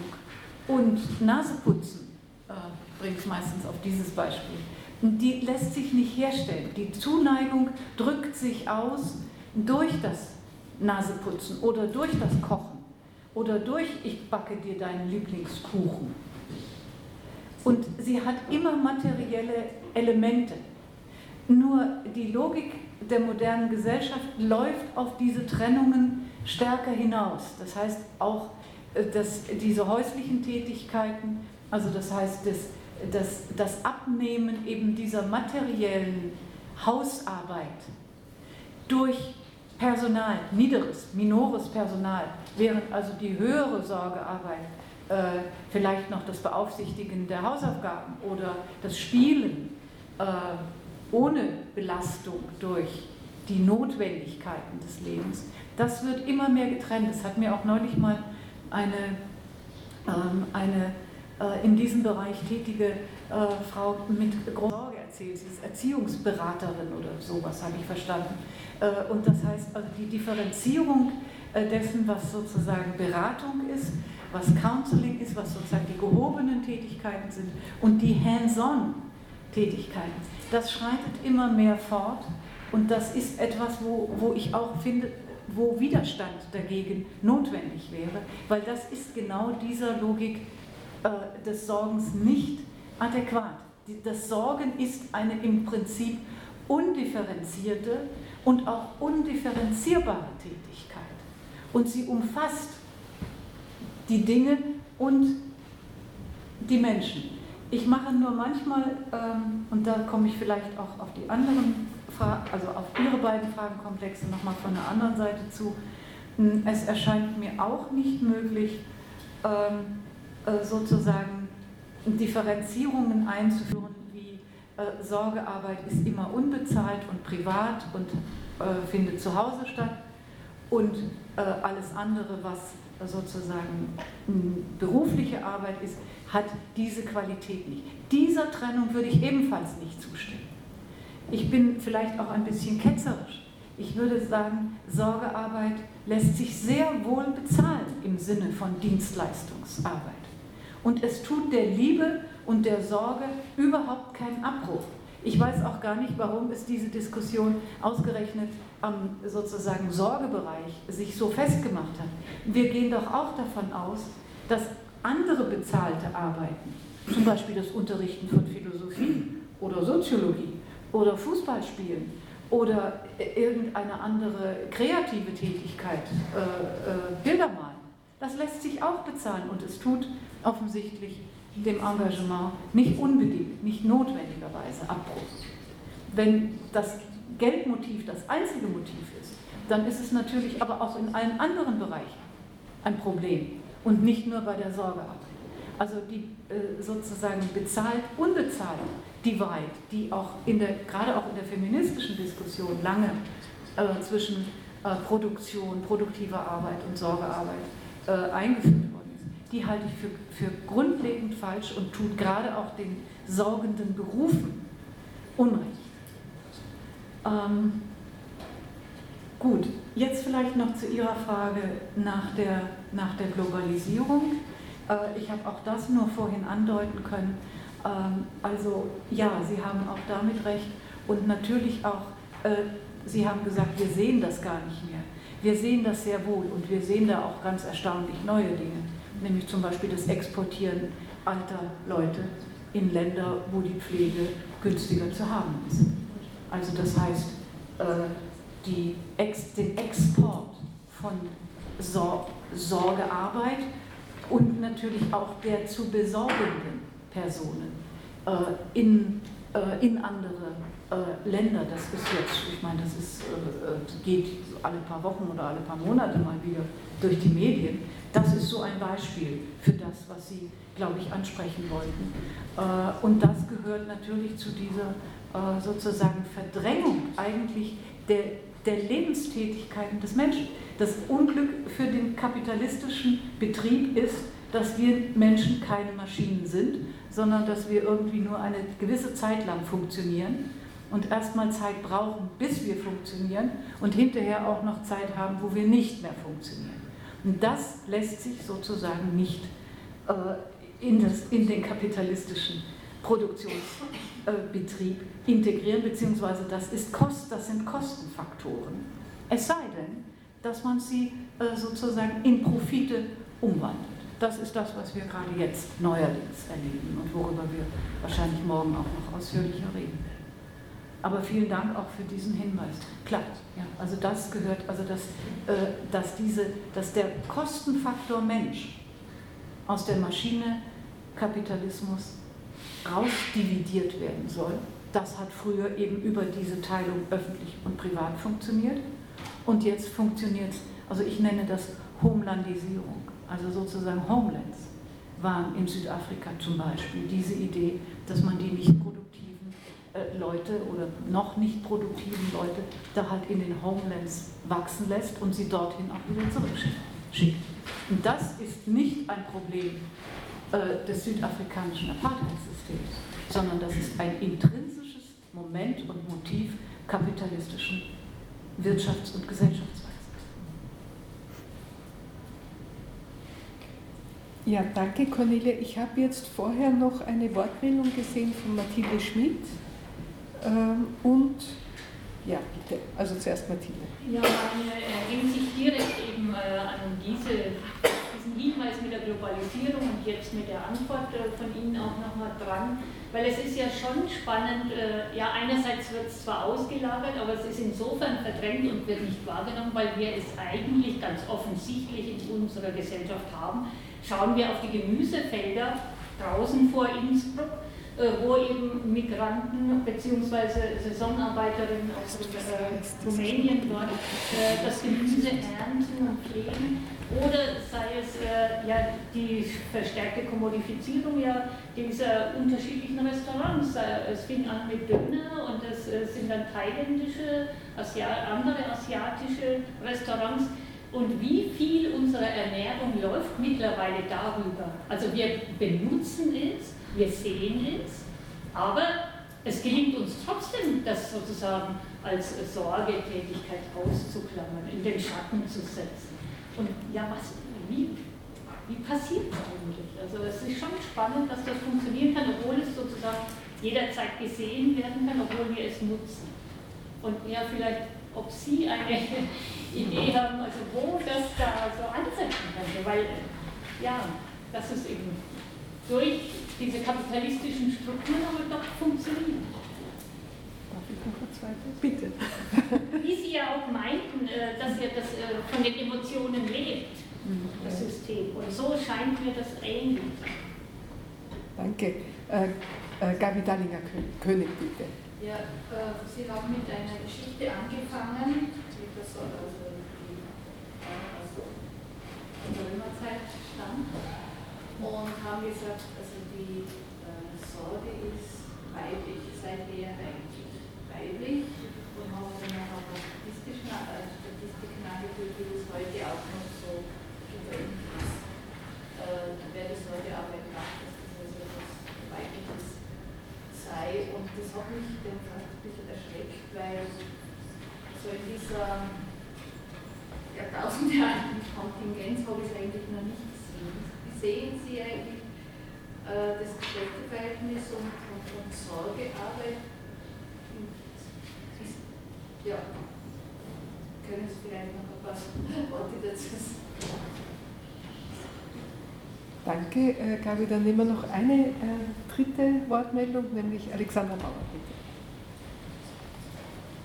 und Naseputzen, äh, bringt es meistens auf dieses Beispiel. die lässt sich nicht herstellen. Die Zuneigung drückt sich aus durch das Naseputzen oder durch das Kochen oder durch ich backe dir deinen Lieblingskuchen. Und sie hat immer materielle Elemente. Nur die Logik der modernen Gesellschaft läuft auf diese Trennungen stärker hinaus. Das heißt auch, äh, dass diese häuslichen Tätigkeiten, also das heißt das, das, das Abnehmen eben dieser materiellen Hausarbeit durch Personal, niederes, minores Personal, während also die höhere Sorgearbeit äh, vielleicht noch das Beaufsichtigen der Hausaufgaben oder das Spielen äh, ohne Belastung durch die Notwendigkeiten des Lebens, das wird immer mehr getrennt. Das hat mir auch neulich mal eine, ähm, eine äh, in diesem Bereich tätige äh, Frau mit großer Sorge erzählt. Sie ist Erziehungsberaterin oder sowas, habe ich verstanden. Äh, und das heißt, also die Differenzierung äh, dessen, was sozusagen Beratung ist, was Counseling ist, was sozusagen die gehobenen Tätigkeiten sind und die Hands-on-Tätigkeiten. Das schreitet immer mehr fort und das ist etwas, wo, wo ich auch finde, wo Widerstand dagegen notwendig wäre, weil das ist genau dieser Logik äh, des Sorgens nicht adäquat. Das Sorgen ist eine im Prinzip undifferenzierte und auch undifferenzierbare Tätigkeit. Und sie umfasst die Dinge und die Menschen. Ich mache nur manchmal, ähm, und da komme ich vielleicht auch auf die anderen also auf Ihre beiden Fragenkomplexe nochmal von der anderen Seite zu. Hm, es erscheint mir auch nicht möglich, ähm, äh, sozusagen Differenzierungen einzuführen, wie äh, Sorgearbeit ist immer unbezahlt und privat und äh, findet zu Hause statt und alles andere, was sozusagen berufliche Arbeit ist, hat diese Qualität nicht. Dieser Trennung würde ich ebenfalls nicht zustimmen. Ich bin vielleicht auch ein bisschen ketzerisch. Ich würde sagen, Sorgearbeit lässt sich sehr wohl bezahlen im Sinne von Dienstleistungsarbeit. Und es tut der Liebe und der Sorge überhaupt keinen Abbruch. Ich weiß auch gar nicht, warum es diese Diskussion ausgerechnet am sozusagen Sorgebereich sich so festgemacht hat. Wir gehen doch auch davon aus, dass andere bezahlte Arbeiten, zum Beispiel das Unterrichten von Philosophie oder Soziologie oder Fußballspielen oder irgendeine andere kreative Tätigkeit, äh, äh, Bilder malen, das lässt sich auch bezahlen und es tut offensichtlich dem Engagement nicht unbedingt, nicht notwendigerweise Abbruch. Wenn das Geldmotiv das einzige Motiv ist, dann ist es natürlich aber auch in allen anderen Bereichen ein Problem und nicht nur bei der Sorgearbeit. Also die äh, sozusagen bezahlt, unbezahlt Divide, die auch in der, gerade auch in der feministischen Diskussion lange äh, zwischen äh, Produktion, produktiver Arbeit und Sorgearbeit äh, eingeführt worden ist, die halte ich für, für grundlegend falsch und tut gerade auch den sorgenden Berufen Unrecht. Ähm, gut, jetzt vielleicht noch zu Ihrer Frage nach der, nach der Globalisierung. Äh, ich habe auch das nur vorhin andeuten können. Ähm, also ja, Sie haben auch damit recht und natürlich auch, äh, Sie haben gesagt, wir sehen das gar nicht mehr. Wir sehen das sehr wohl und wir sehen da auch ganz erstaunlich neue Dinge, nämlich zum Beispiel das Exportieren alter Leute in Länder, wo die Pflege günstiger zu haben ist. Also das heißt, äh, die Ex, den Export von Sor Sorgearbeit und natürlich auch der zu besorgenden Personen äh, in äh, in andere äh, Länder. Das ist jetzt, ich meine, das ist, äh, geht alle paar Wochen oder alle paar Monate mal wieder durch die Medien. Das ist so ein Beispiel für das, was Sie, glaube ich, ansprechen wollten. Und das gehört natürlich zu dieser sozusagen Verdrängung eigentlich der, der Lebenstätigkeiten des Menschen. Das Unglück für den kapitalistischen Betrieb ist, dass wir Menschen keine Maschinen sind, sondern dass wir irgendwie nur eine gewisse Zeit lang funktionieren und erstmal Zeit brauchen, bis wir funktionieren und hinterher auch noch Zeit haben, wo wir nicht mehr funktionieren. Und das lässt sich sozusagen nicht äh, in, das, in den kapitalistischen Produktionsbetrieb äh, integrieren, beziehungsweise das, ist Kost, das sind Kostenfaktoren. Es sei denn, dass man sie äh, sozusagen in Profite umwandelt. Das ist das, was wir gerade jetzt neuerdings erleben und worüber wir wahrscheinlich morgen auch noch ausführlicher reden. Aber vielen Dank auch für diesen Hinweis. Klar, ja, also das gehört, also dass, äh, dass, diese, dass der Kostenfaktor Mensch aus der Maschine Kapitalismus rausdividiert werden soll. Das hat früher eben über diese Teilung öffentlich und privat funktioniert. Und jetzt funktioniert es, also ich nenne das Homelandisierung also sozusagen Homelands, waren in Südafrika zum Beispiel diese Idee, dass man die nicht produktiven äh, Leute oder noch nicht produktiven Leute da halt in den Homelands wachsen lässt und sie dorthin auch wieder zurückschickt. Und das ist nicht ein Problem äh, des südafrikanischen Apartheidssystems, sondern das ist ein intrinsisches Moment und Motiv kapitalistischen Wirtschafts- und Gesellschaftswachstums.
Ja, danke Cornelia. Ich habe jetzt vorher noch eine Wortmeldung gesehen von Mathilde Schmidt. Ähm, und ja, bitte, also zuerst Mathilde.
Ja, meine ergänzt sich direkt eben äh, an diese, diesen Hinweis mit der Globalisierung und jetzt mit der Antwort äh, von Ihnen auch nochmal dran, weil es ist ja schon spannend, äh, ja einerseits wird es zwar ausgelagert, aber es ist insofern verdrängt und wird nicht wahrgenommen, weil wir es eigentlich ganz offensichtlich in unserer Gesellschaft haben, Schauen wir auf die Gemüsefelder draußen vor Innsbruck, äh, wo eben Migranten bzw. Saisonarbeiterinnen aus äh, Rumänien dort äh, das Gemüse ernten und pflegen. Oder sei es ja, die verstärkte Kommodifizierung ja, dieser unterschiedlichen Restaurants. Es fing an mit Döner und es äh, sind dann thailändische, andere asiatische Restaurants und wie viel unserer Ernährung läuft mittlerweile darüber. Also wir benutzen es, wir sehen es, aber es gelingt uns trotzdem, das sozusagen als Sorgetätigkeit auszuklammern, in den Schatten zu setzen. Und ja, was, wie, wie passiert das eigentlich? Also es ist schon spannend, dass das funktionieren kann, obwohl es sozusagen jederzeit gesehen werden kann, obwohl wir es nutzen. Und ja, vielleicht ob Sie eine (laughs) Idee haben, also wo das da so ansetzen könnte, weil ja, das ist eben durch diese kapitalistischen Strukturen aber doch funktioniert.
Darf ich noch kurz weiter? Bitte. (laughs)
Wie Sie ja auch meinten, äh, dass ja das äh, von den Emotionen lebt, das System. Und so scheint mir das ähnlich.
Danke. Äh, äh, Gabi Dallinger-König, bitte.
Ja, äh, Sie haben mit einer Geschichte angefangen, die das also die, also der Römerzeit stammt, und haben gesagt, also die äh, Sorge ist weiblich, seid eher eigentlich weiblich und haben dann noch auf statistischen, äh, Statistiken angeführt, wie das heute auch noch so gewöhnt ist. Äh, wer das heute Arbeit macht, dass das also etwas Weibliches sei. Und das hat mich dann fast ein bisschen erschreckt, weil so in dieser jahrtausendealten Kontingenz habe ich es eigentlich noch nicht gesehen. Wie sehen Sie eigentlich äh, das Kräfteverhältnis und, und, und Sorgearbeit? Ja, können Sie vielleicht noch ein paar Worte dazu sagen?
Danke, äh, Gabi. Dann nehmen wir noch eine äh, dritte Wortmeldung, nämlich Alexander Mauer, bitte.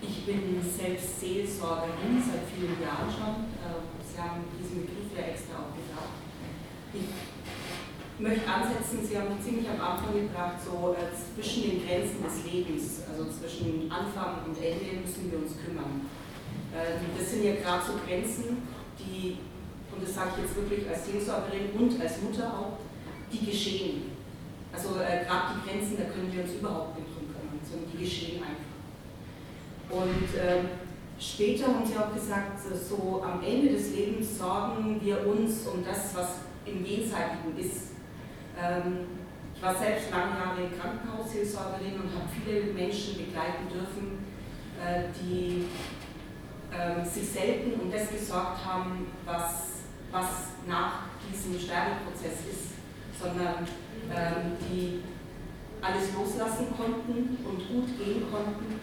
Ich bin selbst Seelsorgerin seit vielen Jahren schon. Ähm, Sie haben diesen Begriff ja extra auch gesagt. Ich möchte ansetzen, Sie haben ziemlich am Anfang gebracht, so äh, zwischen den Grenzen des Lebens, also zwischen Anfang und Ende müssen wir uns kümmern. Äh, das sind ja gerade so Grenzen, die, und das sage ich jetzt wirklich als Seelsorgerin und als Mutter auch, die geschehen. Also äh, gerade die Grenzen, da können wir uns überhaupt nicht drum kümmern, sondern die geschehen einfach. Und ähm, später haben Sie auch gesagt, so am Ende des Lebens sorgen wir uns um das, was im Jenseitigen ist. Ähm, ich war selbst lange Jahre Krankenhausseelsorgerin und habe viele Menschen begleiten dürfen, äh, die ähm, sich selten um das gesorgt haben, was, was nach diesem Sterbeprozess ist, sondern ähm, die alles loslassen konnten und gut gehen konnten.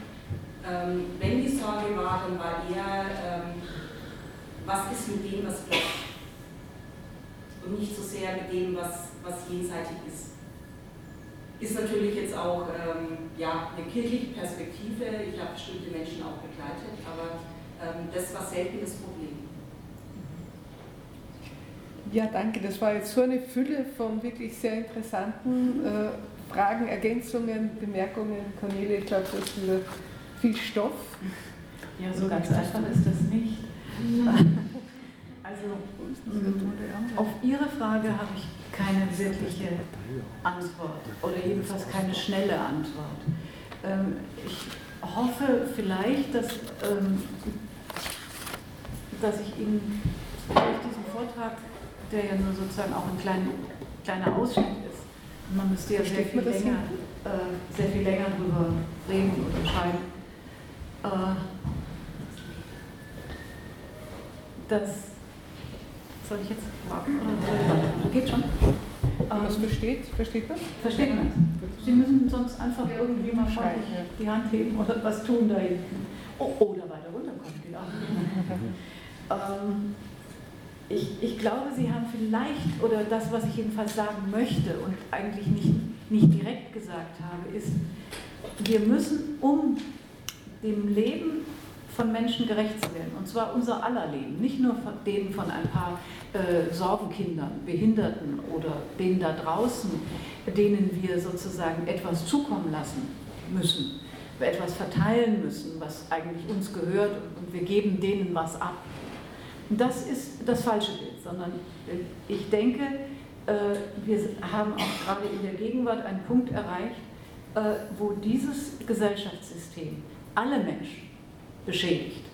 wenn die Sorge war, dann war eher, was ist mit dem, was bleibt und nicht so sehr mit dem, was, was jenseitig ist. Ist natürlich jetzt auch ähm, ja, eine kirchliche Perspektive. Ich habe bestimmte Menschen auch begleitet, aber ähm, das war selten das Problem.
Ja, danke. Das war jetzt so eine Fülle von wirklich sehr interessanten äh, Fragen, Ergänzungen, Bemerkungen. Cornelia, ich glaube, das ist wieder viel Stoff.
Ja, so ganz einfach ist das nicht. Also auf Ihre Frage habe ich keine wirkliche Antwort oder jedenfalls keine schnelle Antwort. Ähm, ich hoffe vielleicht, dass, ähm, dass ich Ihnen durch diesen Vortrag, der ja nur sozusagen auch ein klein, kleiner Ausschnitt ist, man müsste ja sehr viel, länger, äh, sehr viel länger darüber reden oder schreiben, äh, dass soll ich jetzt warten oder Geht schon.
Was ähm, versteht, versteht man?
Versteht man. Sie müssen sonst einfach irgendwie mal freundlich die Hand heben oder was tun da hinten. Oh, oder weiter runterkommen, genau. (laughs) ähm, ich, ich glaube, Sie haben vielleicht, oder das, was ich jedenfalls sagen möchte und eigentlich nicht, nicht direkt gesagt habe, ist, wir müssen, um dem Leben von Menschen gerecht zu werden. Und zwar unser aller Leben, nicht nur von denen von ein paar äh, Sorgenkindern, Behinderten oder denen da draußen, denen wir sozusagen etwas zukommen lassen müssen, etwas verteilen müssen, was eigentlich uns gehört und wir geben denen was ab. Das ist das falsche Bild, sondern äh, ich denke, äh, wir haben auch gerade in der Gegenwart einen Punkt erreicht, äh, wo dieses Gesellschaftssystem alle Menschen beschädigt.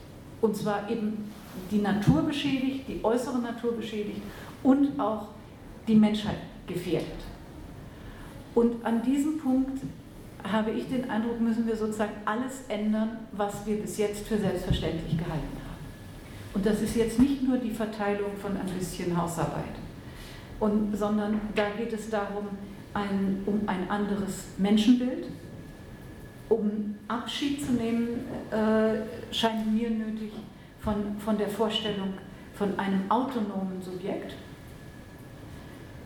Und zwar eben die Natur beschädigt, die äußere Natur beschädigt und auch die Menschheit gefährdet. Und an diesem Punkt habe ich den Eindruck, müssen wir sozusagen alles ändern, was wir bis jetzt für selbstverständlich gehalten haben. Und das ist jetzt nicht nur die Verteilung von ein bisschen Hausarbeit, und, sondern da geht es darum, ein, um ein anderes Menschenbild, um Abschied zu nehmen, äh, scheint mir nötig von, von der Vorstellung von einem autonomen Subjekt.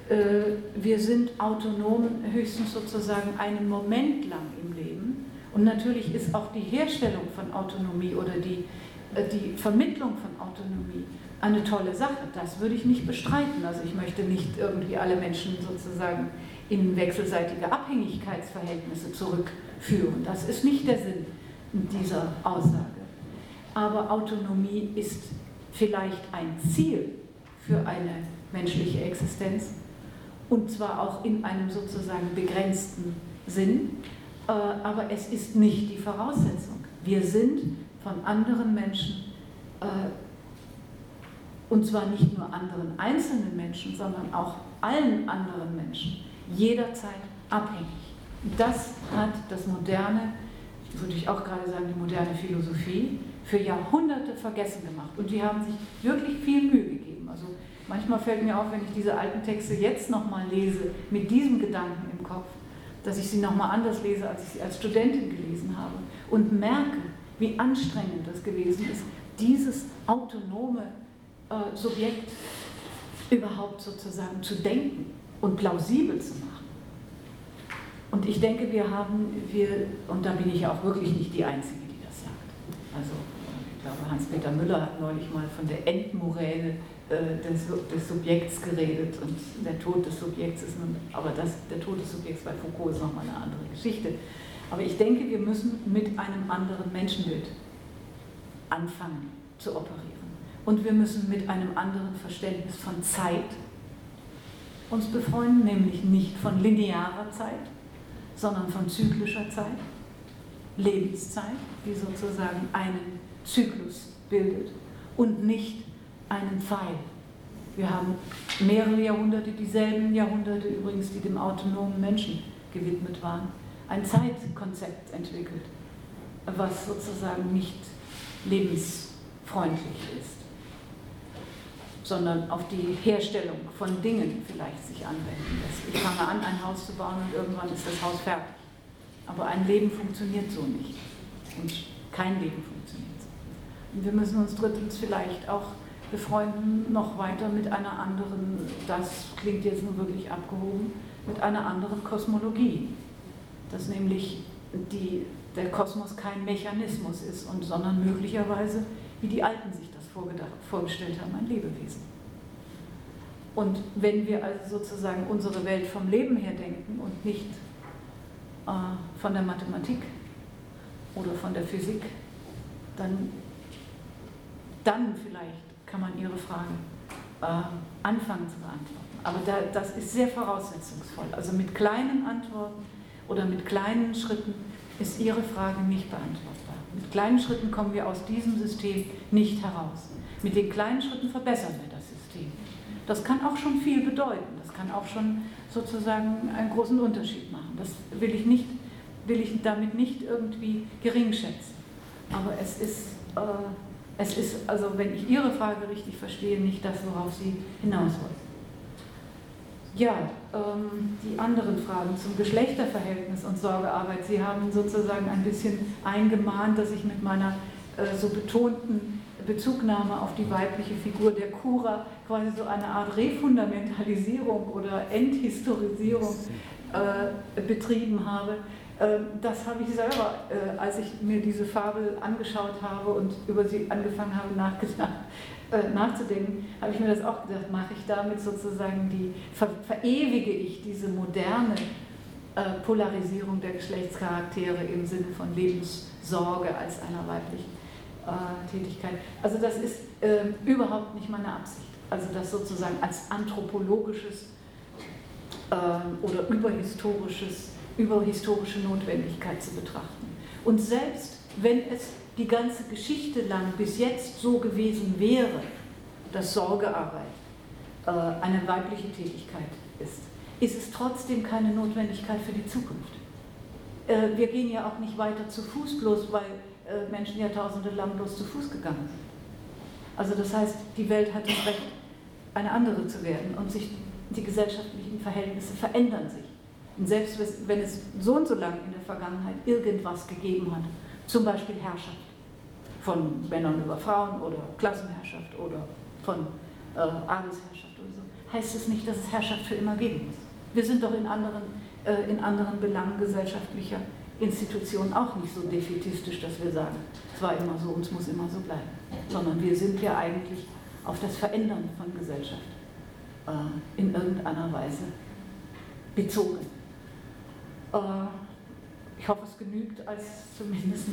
Äh, wir sind autonom höchstens sozusagen einen Moment lang im Leben. Und natürlich ist auch die Herstellung von Autonomie oder die, die Vermittlung von Autonomie eine tolle Sache. Das würde ich nicht bestreiten. Also ich möchte nicht irgendwie alle Menschen sozusagen in wechselseitige Abhängigkeitsverhältnisse zurückführen. Das ist nicht der Sinn dieser Aussage. Aber Autonomie ist vielleicht ein Ziel für eine menschliche Existenz und zwar auch in einem sozusagen begrenzten Sinn, äh, aber es ist nicht die Voraussetzung. Wir sind von anderen Menschen, äh, und zwar nicht nur anderen einzelnen Menschen, sondern auch allen anderen Menschen, jederzeit abhängig. Das hat das moderne, würde ich auch gerade sagen, die moderne Philosophie für Jahrhunderte vergessen gemacht. Und die haben sich wirklich viel Mühe gegeben. Also manchmal fällt mir auf, wenn ich diese alten Texte jetzt nochmal lese, mit diesem Gedanken im Kopf, dass ich sie nochmal anders lese, als ich sie als Studentin gelesen habe und merke, wie anstrengend das gewesen ist, dieses autonome äh, Subjekt überhaupt sozusagen zu denken und plausibel zu machen. Und ich denke, wir haben, wir, und da bin ich ja auch wirklich nicht die Einzige, die das sagt. Also, ich glaube, Hans-Peter Müller hat neulich mal von der Endmoräne äh, des, des, Subjekts geredet und der Tod des Subjekts ist nun, aber das, der Tod des Subjekts bei Foucault ist nochmal eine andere Geschichte. Aber ich denke, wir müssen mit einem anderen Menschenbild anfangen zu operieren. Und wir müssen mit einem anderen Verständnis von Zeit uns befreunden, nämlich nicht von linearer Zeit, sondern von zyklischer Zeit, Lebenszeit, die sozusagen einen Zyklus bildet und nicht einen Pfeil. Wir haben mehrere Jahrhunderte, dieselben Jahrhunderte übrigens, die dem autonomen Menschen gewidmet waren, ein Zeitkonzept entwickelt, was sozusagen nicht lebensfreundlich ist, sondern auf die Herstellung von Dingen vielleicht sich anwenden lässt. Ich fange an, ein Haus zu bauen und irgendwann ist das Haus fertig. Aber ein Leben funktioniert so nicht. Und kein Leben funktioniert so. Und wir müssen uns drittens vielleicht auch befreunden, noch weiter mit einer anderen, das klingt jetzt nur wirklich abgehoben, mit einer anderen Kosmologie. Dass nämlich die, der Kosmos kein Mechanismus ist, und, sondern möglicherweise, wie die Alten sich das vorgestellt haben, ein Lebewesen. Und wenn wir also sozusagen unsere Welt vom Leben her denken und nicht äh, von der Mathematik oder von der Physik, dann, dann vielleicht kann man Ihre Frage äh, anfangen zu beantworten. Aber da, das ist sehr voraussetzungsvoll. Also mit kleinen Antworten oder mit kleinen Schritten ist Ihre Frage nicht beantwortbar. Mit kleinen Schritten kommen wir aus diesem System nicht heraus. Mit den kleinen Schritten verbessern wir das System. Das kann auch schon viel bedeuten. Das kann auch schon sozusagen einen großen Unterschied machen. Das will ich, nicht, will ich damit nicht irgendwie gering schätzen. Aber es ist, äh, es ist, also wenn ich Ihre Frage richtig verstehe, nicht das, worauf Sie hinaus wollen. Ja, ähm, die anderen Fragen zum Geschlechterverhältnis und Sorgearbeit. Sie haben sozusagen ein bisschen eingemahnt, dass ich mit meiner äh, so betonten Bezugnahme auf die weibliche Figur der Kura quasi so eine Art Refundamentalisierung oder Enthistorisierung äh, betrieben habe. Äh, das habe ich selber, äh, als ich mir diese Fabel angeschaut habe und über sie angefangen habe nachgedacht, äh, nachzudenken, habe ich mir das auch gedacht, mache ich damit sozusagen die, ver, verewige ich diese moderne äh, Polarisierung der Geschlechtscharaktere im Sinne von Lebenssorge als einer weiblichen äh, Tätigkeit. Also das ist äh, überhaupt nicht meine Absicht. Also das sozusagen als anthropologisches äh, oder überhistorisches, überhistorische Notwendigkeit zu betrachten. Und selbst wenn es die ganze Geschichte lang bis jetzt so gewesen wäre, dass Sorgearbeit äh, eine weibliche Tätigkeit ist, ist es trotzdem keine Notwendigkeit für die Zukunft. Äh, wir gehen ja auch nicht weiter zu Fuß, bloß weil äh, Menschen Jahrtausende lang bloß zu Fuß gegangen sind. Also das heißt, die Welt hat das Recht, eine andere zu werden und sich die gesellschaftlichen Verhältnisse verändern sich. Und selbst wenn es so und so lang in der Vergangenheit irgendwas gegeben hat, zum Beispiel Herrschaft von Männern über Frauen oder Klassenherrschaft oder von äh, Adelsherrschaft oder so, heißt es nicht, dass es Herrschaft für immer geben muss. Wir sind doch in anderen, äh, in anderen Belangen gesellschaftlicher Institutionen auch nicht so defetistisch, dass wir sagen, es war immer so und es muss immer so bleiben, sondern wir sind ja eigentlich auf das Verändern von Gesellschaft äh, in irgendeiner Weise bezogen. Ich hoffe, es genügt als zumindest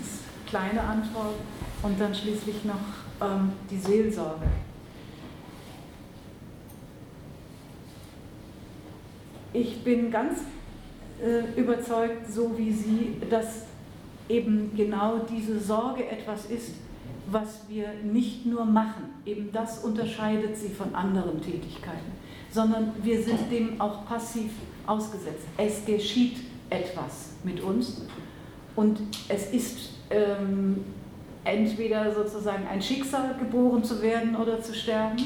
kleine Antwort und dann schließlich noch ähm, die Seelsorge. Ich bin ganz äh, überzeugt, so wie Sie, dass eben genau diese Sorge etwas ist, was wir nicht nur machen, eben das unterscheidet sie von anderen Tätigkeiten, sondern wir sind dem auch passiv ausgesetzt. Es geschieht etwas mit uns und es ist ähm, entweder sozusagen ein Schicksal, geboren zu werden oder zu sterben,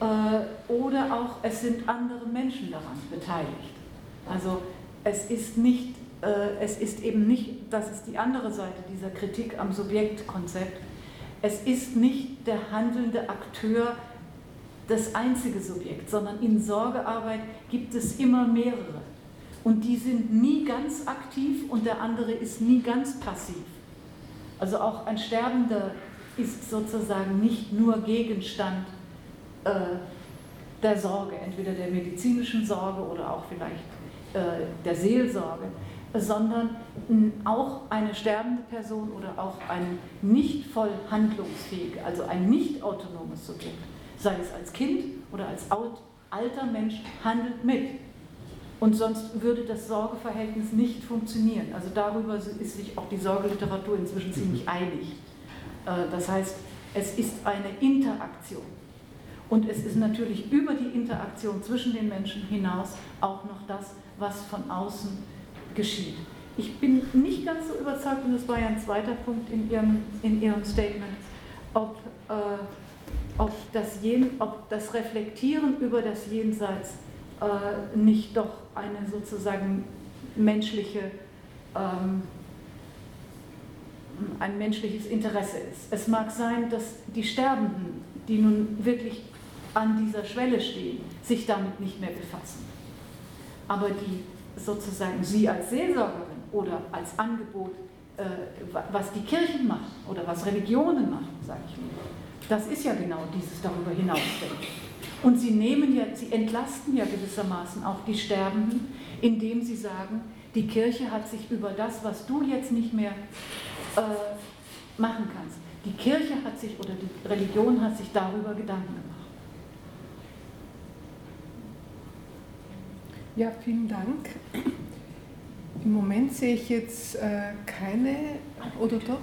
äh, oder auch es sind andere Menschen daran beteiligt. Also es ist nicht, äh, es ist eben nicht, das ist die andere Seite dieser Kritik am Subjektkonzept, es ist nicht der handelnde Akteur das einzige Subjekt, sondern in Sorgearbeit gibt es immer mehrere. Und die sind nie ganz aktiv und der andere ist nie ganz passiv. Also auch ein Sterbender ist sozusagen nicht nur Gegenstand äh, der Sorge, entweder der medizinischen Sorge oder auch vielleicht äh, der Seelsorge, sondern auch eine sterbende Person oder auch ein nicht voll handlungsfähige, also ein nicht autonomes Subjekt, sei es als Kind oder als alter Mensch, handelt mit. Und sonst würde das Sorgeverhältnis nicht funktionieren. Also darüber ist sich auch die Sorgeliteratur inzwischen ziemlich mhm. einig. Äh, das heißt, es ist eine Interaktion. Und es ist natürlich über die Interaktion zwischen den Menschen hinaus auch noch das, was von außen geschieht. Ich bin nicht ganz so überzeugt, und das war ja ein zweiter Punkt in Ihrem, in Ihrem Statement, ob, äh, ob, das Jen, ob das Reflektieren über das Jenseits äh, nicht doch eine sozusagen menschliche, ähm, ein menschliches Interesse ist. Es mag sein, dass die Sterbenden, die nun wirklich an dieser Schwelle stehen, sich damit nicht mehr befassen. Aber die sozusagen Sie als Seelsorgerin oder als Angebot, äh, was die Kirchen machen oder was Religionen machen, sage ich mal, das ist ja genau dieses darüber hinausdenken. Und sie nehmen ja, sie entlasten ja gewissermaßen auch die Sterbenden, indem sie sagen, die Kirche hat sich über das, was du jetzt nicht mehr äh, machen kannst, die Kirche hat sich oder die Religion hat sich darüber Gedanken gemacht.
Ja, vielen Dank. Im Moment sehe ich jetzt äh, keine, oder doch?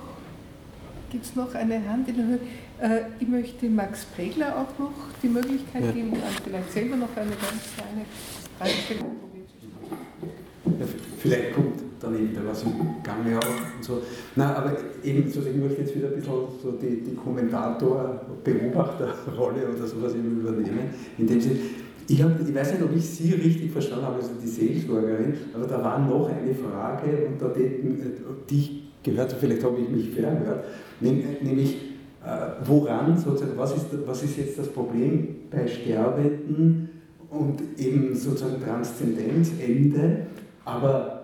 Gibt es noch eine Hand in der Höhe? Äh, ich möchte Max Pregler auch noch die Möglichkeit ja. geben, dann vielleicht selber noch eine ganz kleine Frage stellen.
Ja, vielleicht kommt dann eben da was im Gange auch und so. Na, aber eben, so, ich möchte jetzt wieder ein bisschen so die, die Kommentator-Beobachterrolle oder sowas eben übernehmen, in dem Sinne, ich, hab, ich weiß nicht, ob ich Sie richtig verstanden habe, also die Seelsorgerin, aber da war noch eine Frage, und da die, die ich gehört habe, vielleicht habe ich mich verhört, nämlich äh, woran sozusagen, was ist, was ist jetzt das Problem bei Sterbenden und eben sozusagen Transzendenzende, aber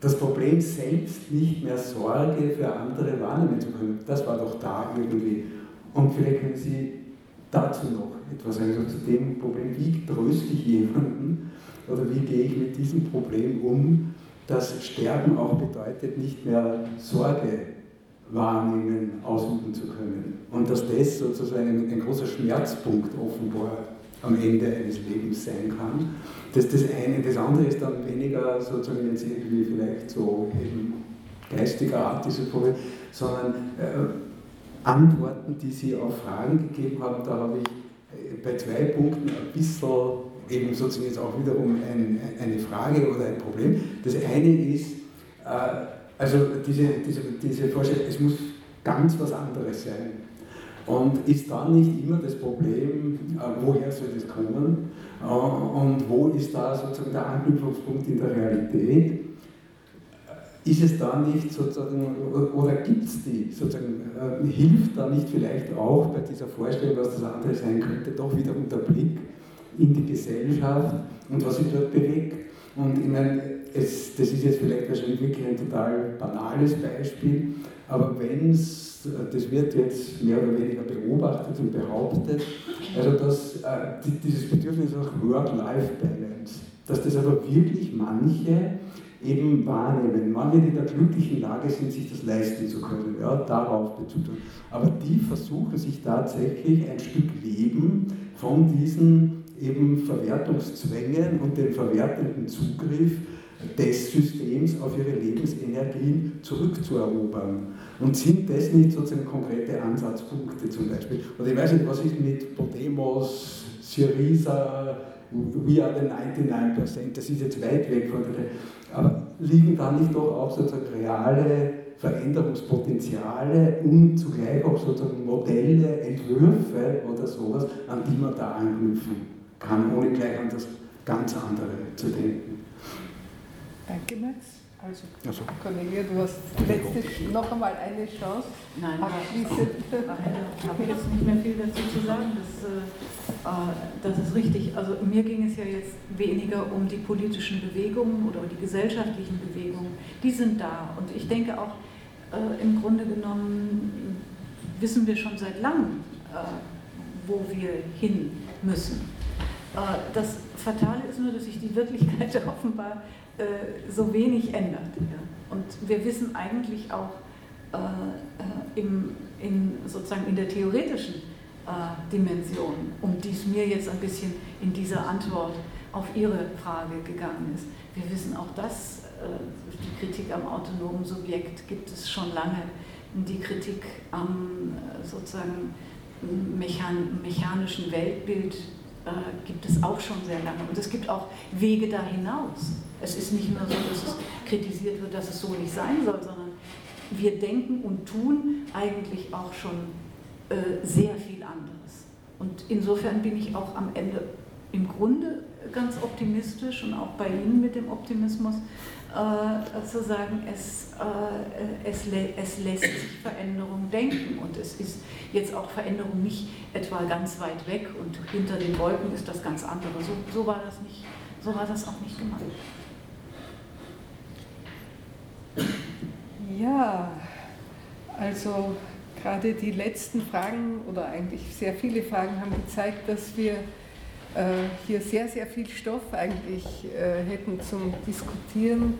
das Problem selbst nicht mehr Sorge für andere wahrnehmen zu können, das war doch da irgendwie. Und vielleicht können Sie dazu noch etwas, also zu dem Problem, wie tröste ich jemanden oder wie gehe ich mit diesem Problem um, dass Sterben auch bedeutet, nicht mehr Sorge wahrnehmen, ausüben zu können. Und dass das sozusagen ein, ein großer Schmerzpunkt offenbar am Ende eines Lebens sein kann. Das das eine. Das andere ist dann weniger sozusagen jetzt irgendwie vielleicht so eben geistiger Art, diese Problem, sondern äh, Antworten, die Sie auf Fragen gegeben haben, da habe ich äh, bei zwei Punkten ein bisschen eben sozusagen jetzt auch wiederum ein, eine Frage oder ein Problem. Das eine ist, äh, also diese, diese, diese Vorstellung, es muss ganz was anderes sein. Und ist dann nicht immer das Problem, äh, woher soll das kommen und wo ist da sozusagen der Anknüpfungspunkt in der Realität? ist es da nicht sozusagen, oder gibt es die sozusagen, äh, hilft da nicht vielleicht auch bei dieser Vorstellung, was das andere sein könnte, doch wieder unter Blick in die Gesellschaft und was sich dort bewegt? Und ich meine, es, das ist jetzt vielleicht wahrscheinlich wirklich ein total banales Beispiel, aber wenn es, das wird jetzt mehr oder weniger beobachtet und behauptet, also dass äh, dieses Bedürfnis nach Work-Life-Balance, dass das aber wirklich manche eben wahrnehmen, wann wir in der glücklichen Lage sind, sich das leisten zu können, ja, darauf Bezug Aber die versuchen sich tatsächlich ein Stück Leben von diesen eben Verwertungszwängen und dem verwertenden Zugriff des Systems auf ihre Lebensenergien zurückzuerobern. Und sind das nicht sozusagen konkrete Ansatzpunkte zum Beispiel? Oder ich weiß nicht, was ist mit Podemos, Syriza, We are the 99%, das ist jetzt weit weg von der aber liegen da nicht doch auch sozusagen reale Veränderungspotenziale und zugleich auch sozusagen Modelle, Entwürfe oder sowas, an die man da anknüpfen kann, ohne gleich an das ganz andere zu denken.
Danke, Max. Also, also, Cornelia, du hast letzte, noch einmal eine Chance.
Nein, abschließend. Ich habe jetzt nicht mehr viel dazu zu sagen. Das, äh, das ist richtig. Also mir ging es ja jetzt weniger um die politischen Bewegungen oder die gesellschaftlichen Bewegungen. Die sind da. Und ich denke auch, äh, im Grunde genommen wissen wir schon seit langem, äh, wo wir hin müssen. Äh, das Fatale ist nur, dass sich die Wirklichkeit (laughs) offenbar äh, so wenig ändert. Und wir wissen eigentlich auch äh, im, in, sozusagen in der theoretischen Dimension, um die es mir jetzt ein bisschen in dieser Antwort auf Ihre Frage gegangen ist. Wir wissen auch, dass die Kritik am autonomen Subjekt gibt es schon lange. Die Kritik am sozusagen mechanischen Weltbild äh, gibt es auch schon sehr lange. Und es gibt auch Wege da hinaus. Es ist nicht nur so, dass es kritisiert wird, dass es so nicht sein soll, sondern wir denken und tun eigentlich auch schon äh, sehr viel anderes. Und insofern bin ich auch am Ende im Grunde ganz optimistisch und auch bei Ihnen mit dem Optimismus, äh, zu sagen, es, äh, es, es lässt sich Veränderung denken und es ist jetzt auch Veränderung nicht etwa ganz weit weg und hinter den Wolken ist das ganz andere. So, so, war, das nicht, so war das auch nicht gemeint.
Ja, also gerade die letzten Fragen oder eigentlich sehr viele Fragen haben gezeigt, dass wir hier sehr, sehr viel Stoff eigentlich äh, hätten zum Diskutieren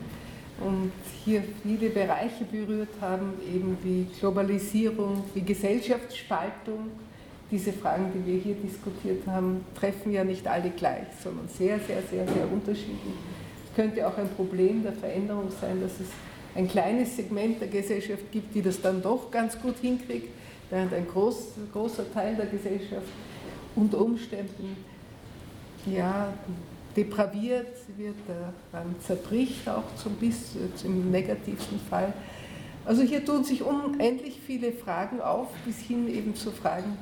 und hier viele Bereiche berührt haben, eben wie Globalisierung, wie Gesellschaftsspaltung. Diese Fragen, die wir hier diskutiert haben, treffen ja nicht alle gleich, sondern sehr, sehr, sehr, sehr unterschiedlich. Es könnte auch ein Problem der Veränderung sein, dass es ein kleines Segment der Gesellschaft gibt, die das dann doch ganz gut hinkriegt, während ein groß, großer Teil der Gesellschaft unter Umständen ja, depraviert wird, dann zerbricht auch zum bis im negativsten Fall. Also hier tun sich unendlich viele Fragen auf, bis hin eben zu Fragen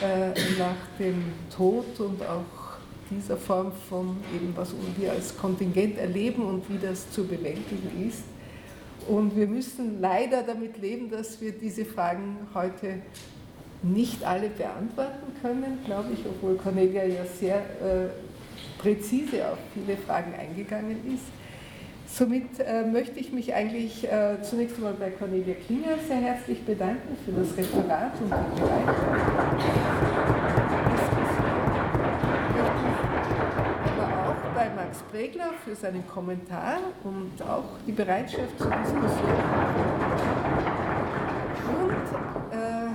äh, nach dem Tod und auch dieser Form von eben, was wir als Kontingent erleben und wie das zu bewältigen ist. Und wir müssen leider damit leben, dass wir diese Fragen heute nicht alle beantworten können, glaube ich, obwohl Cornelia ja sehr äh, präzise auf viele Fragen eingegangen ist. Somit äh, möchte ich mich eigentlich äh, zunächst einmal bei Cornelia Klinger sehr herzlich bedanken für das Referat und die Bereitschaft. Aber auch bei Max Pregler für seinen Kommentar und auch die Bereitschaft zur Diskussion. Und äh,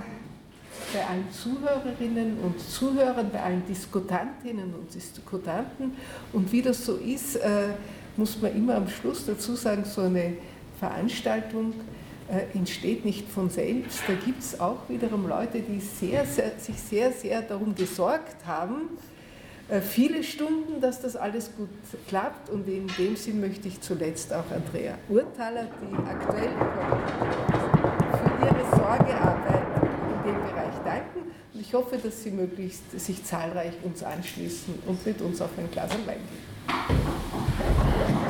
bei allen Zuhörerinnen und Zuhörern, bei allen Diskutantinnen und Diskutanten. Und wie das so ist, äh, muss man immer am Schluss dazu sagen, so eine Veranstaltung äh, entsteht nicht von selbst. Da gibt es auch wiederum Leute, die sehr, sehr, sich sehr, sehr darum gesorgt haben, äh, viele Stunden, dass das alles gut klappt. Und in dem Sinn möchte ich zuletzt auch Andrea Urtaler, die aktuell für ihre Sorgearbeit bedanken und ich hoffe, dass Sie möglichst sich zahlreich uns anschließen und mit uns auf ein Glas Wein gehen.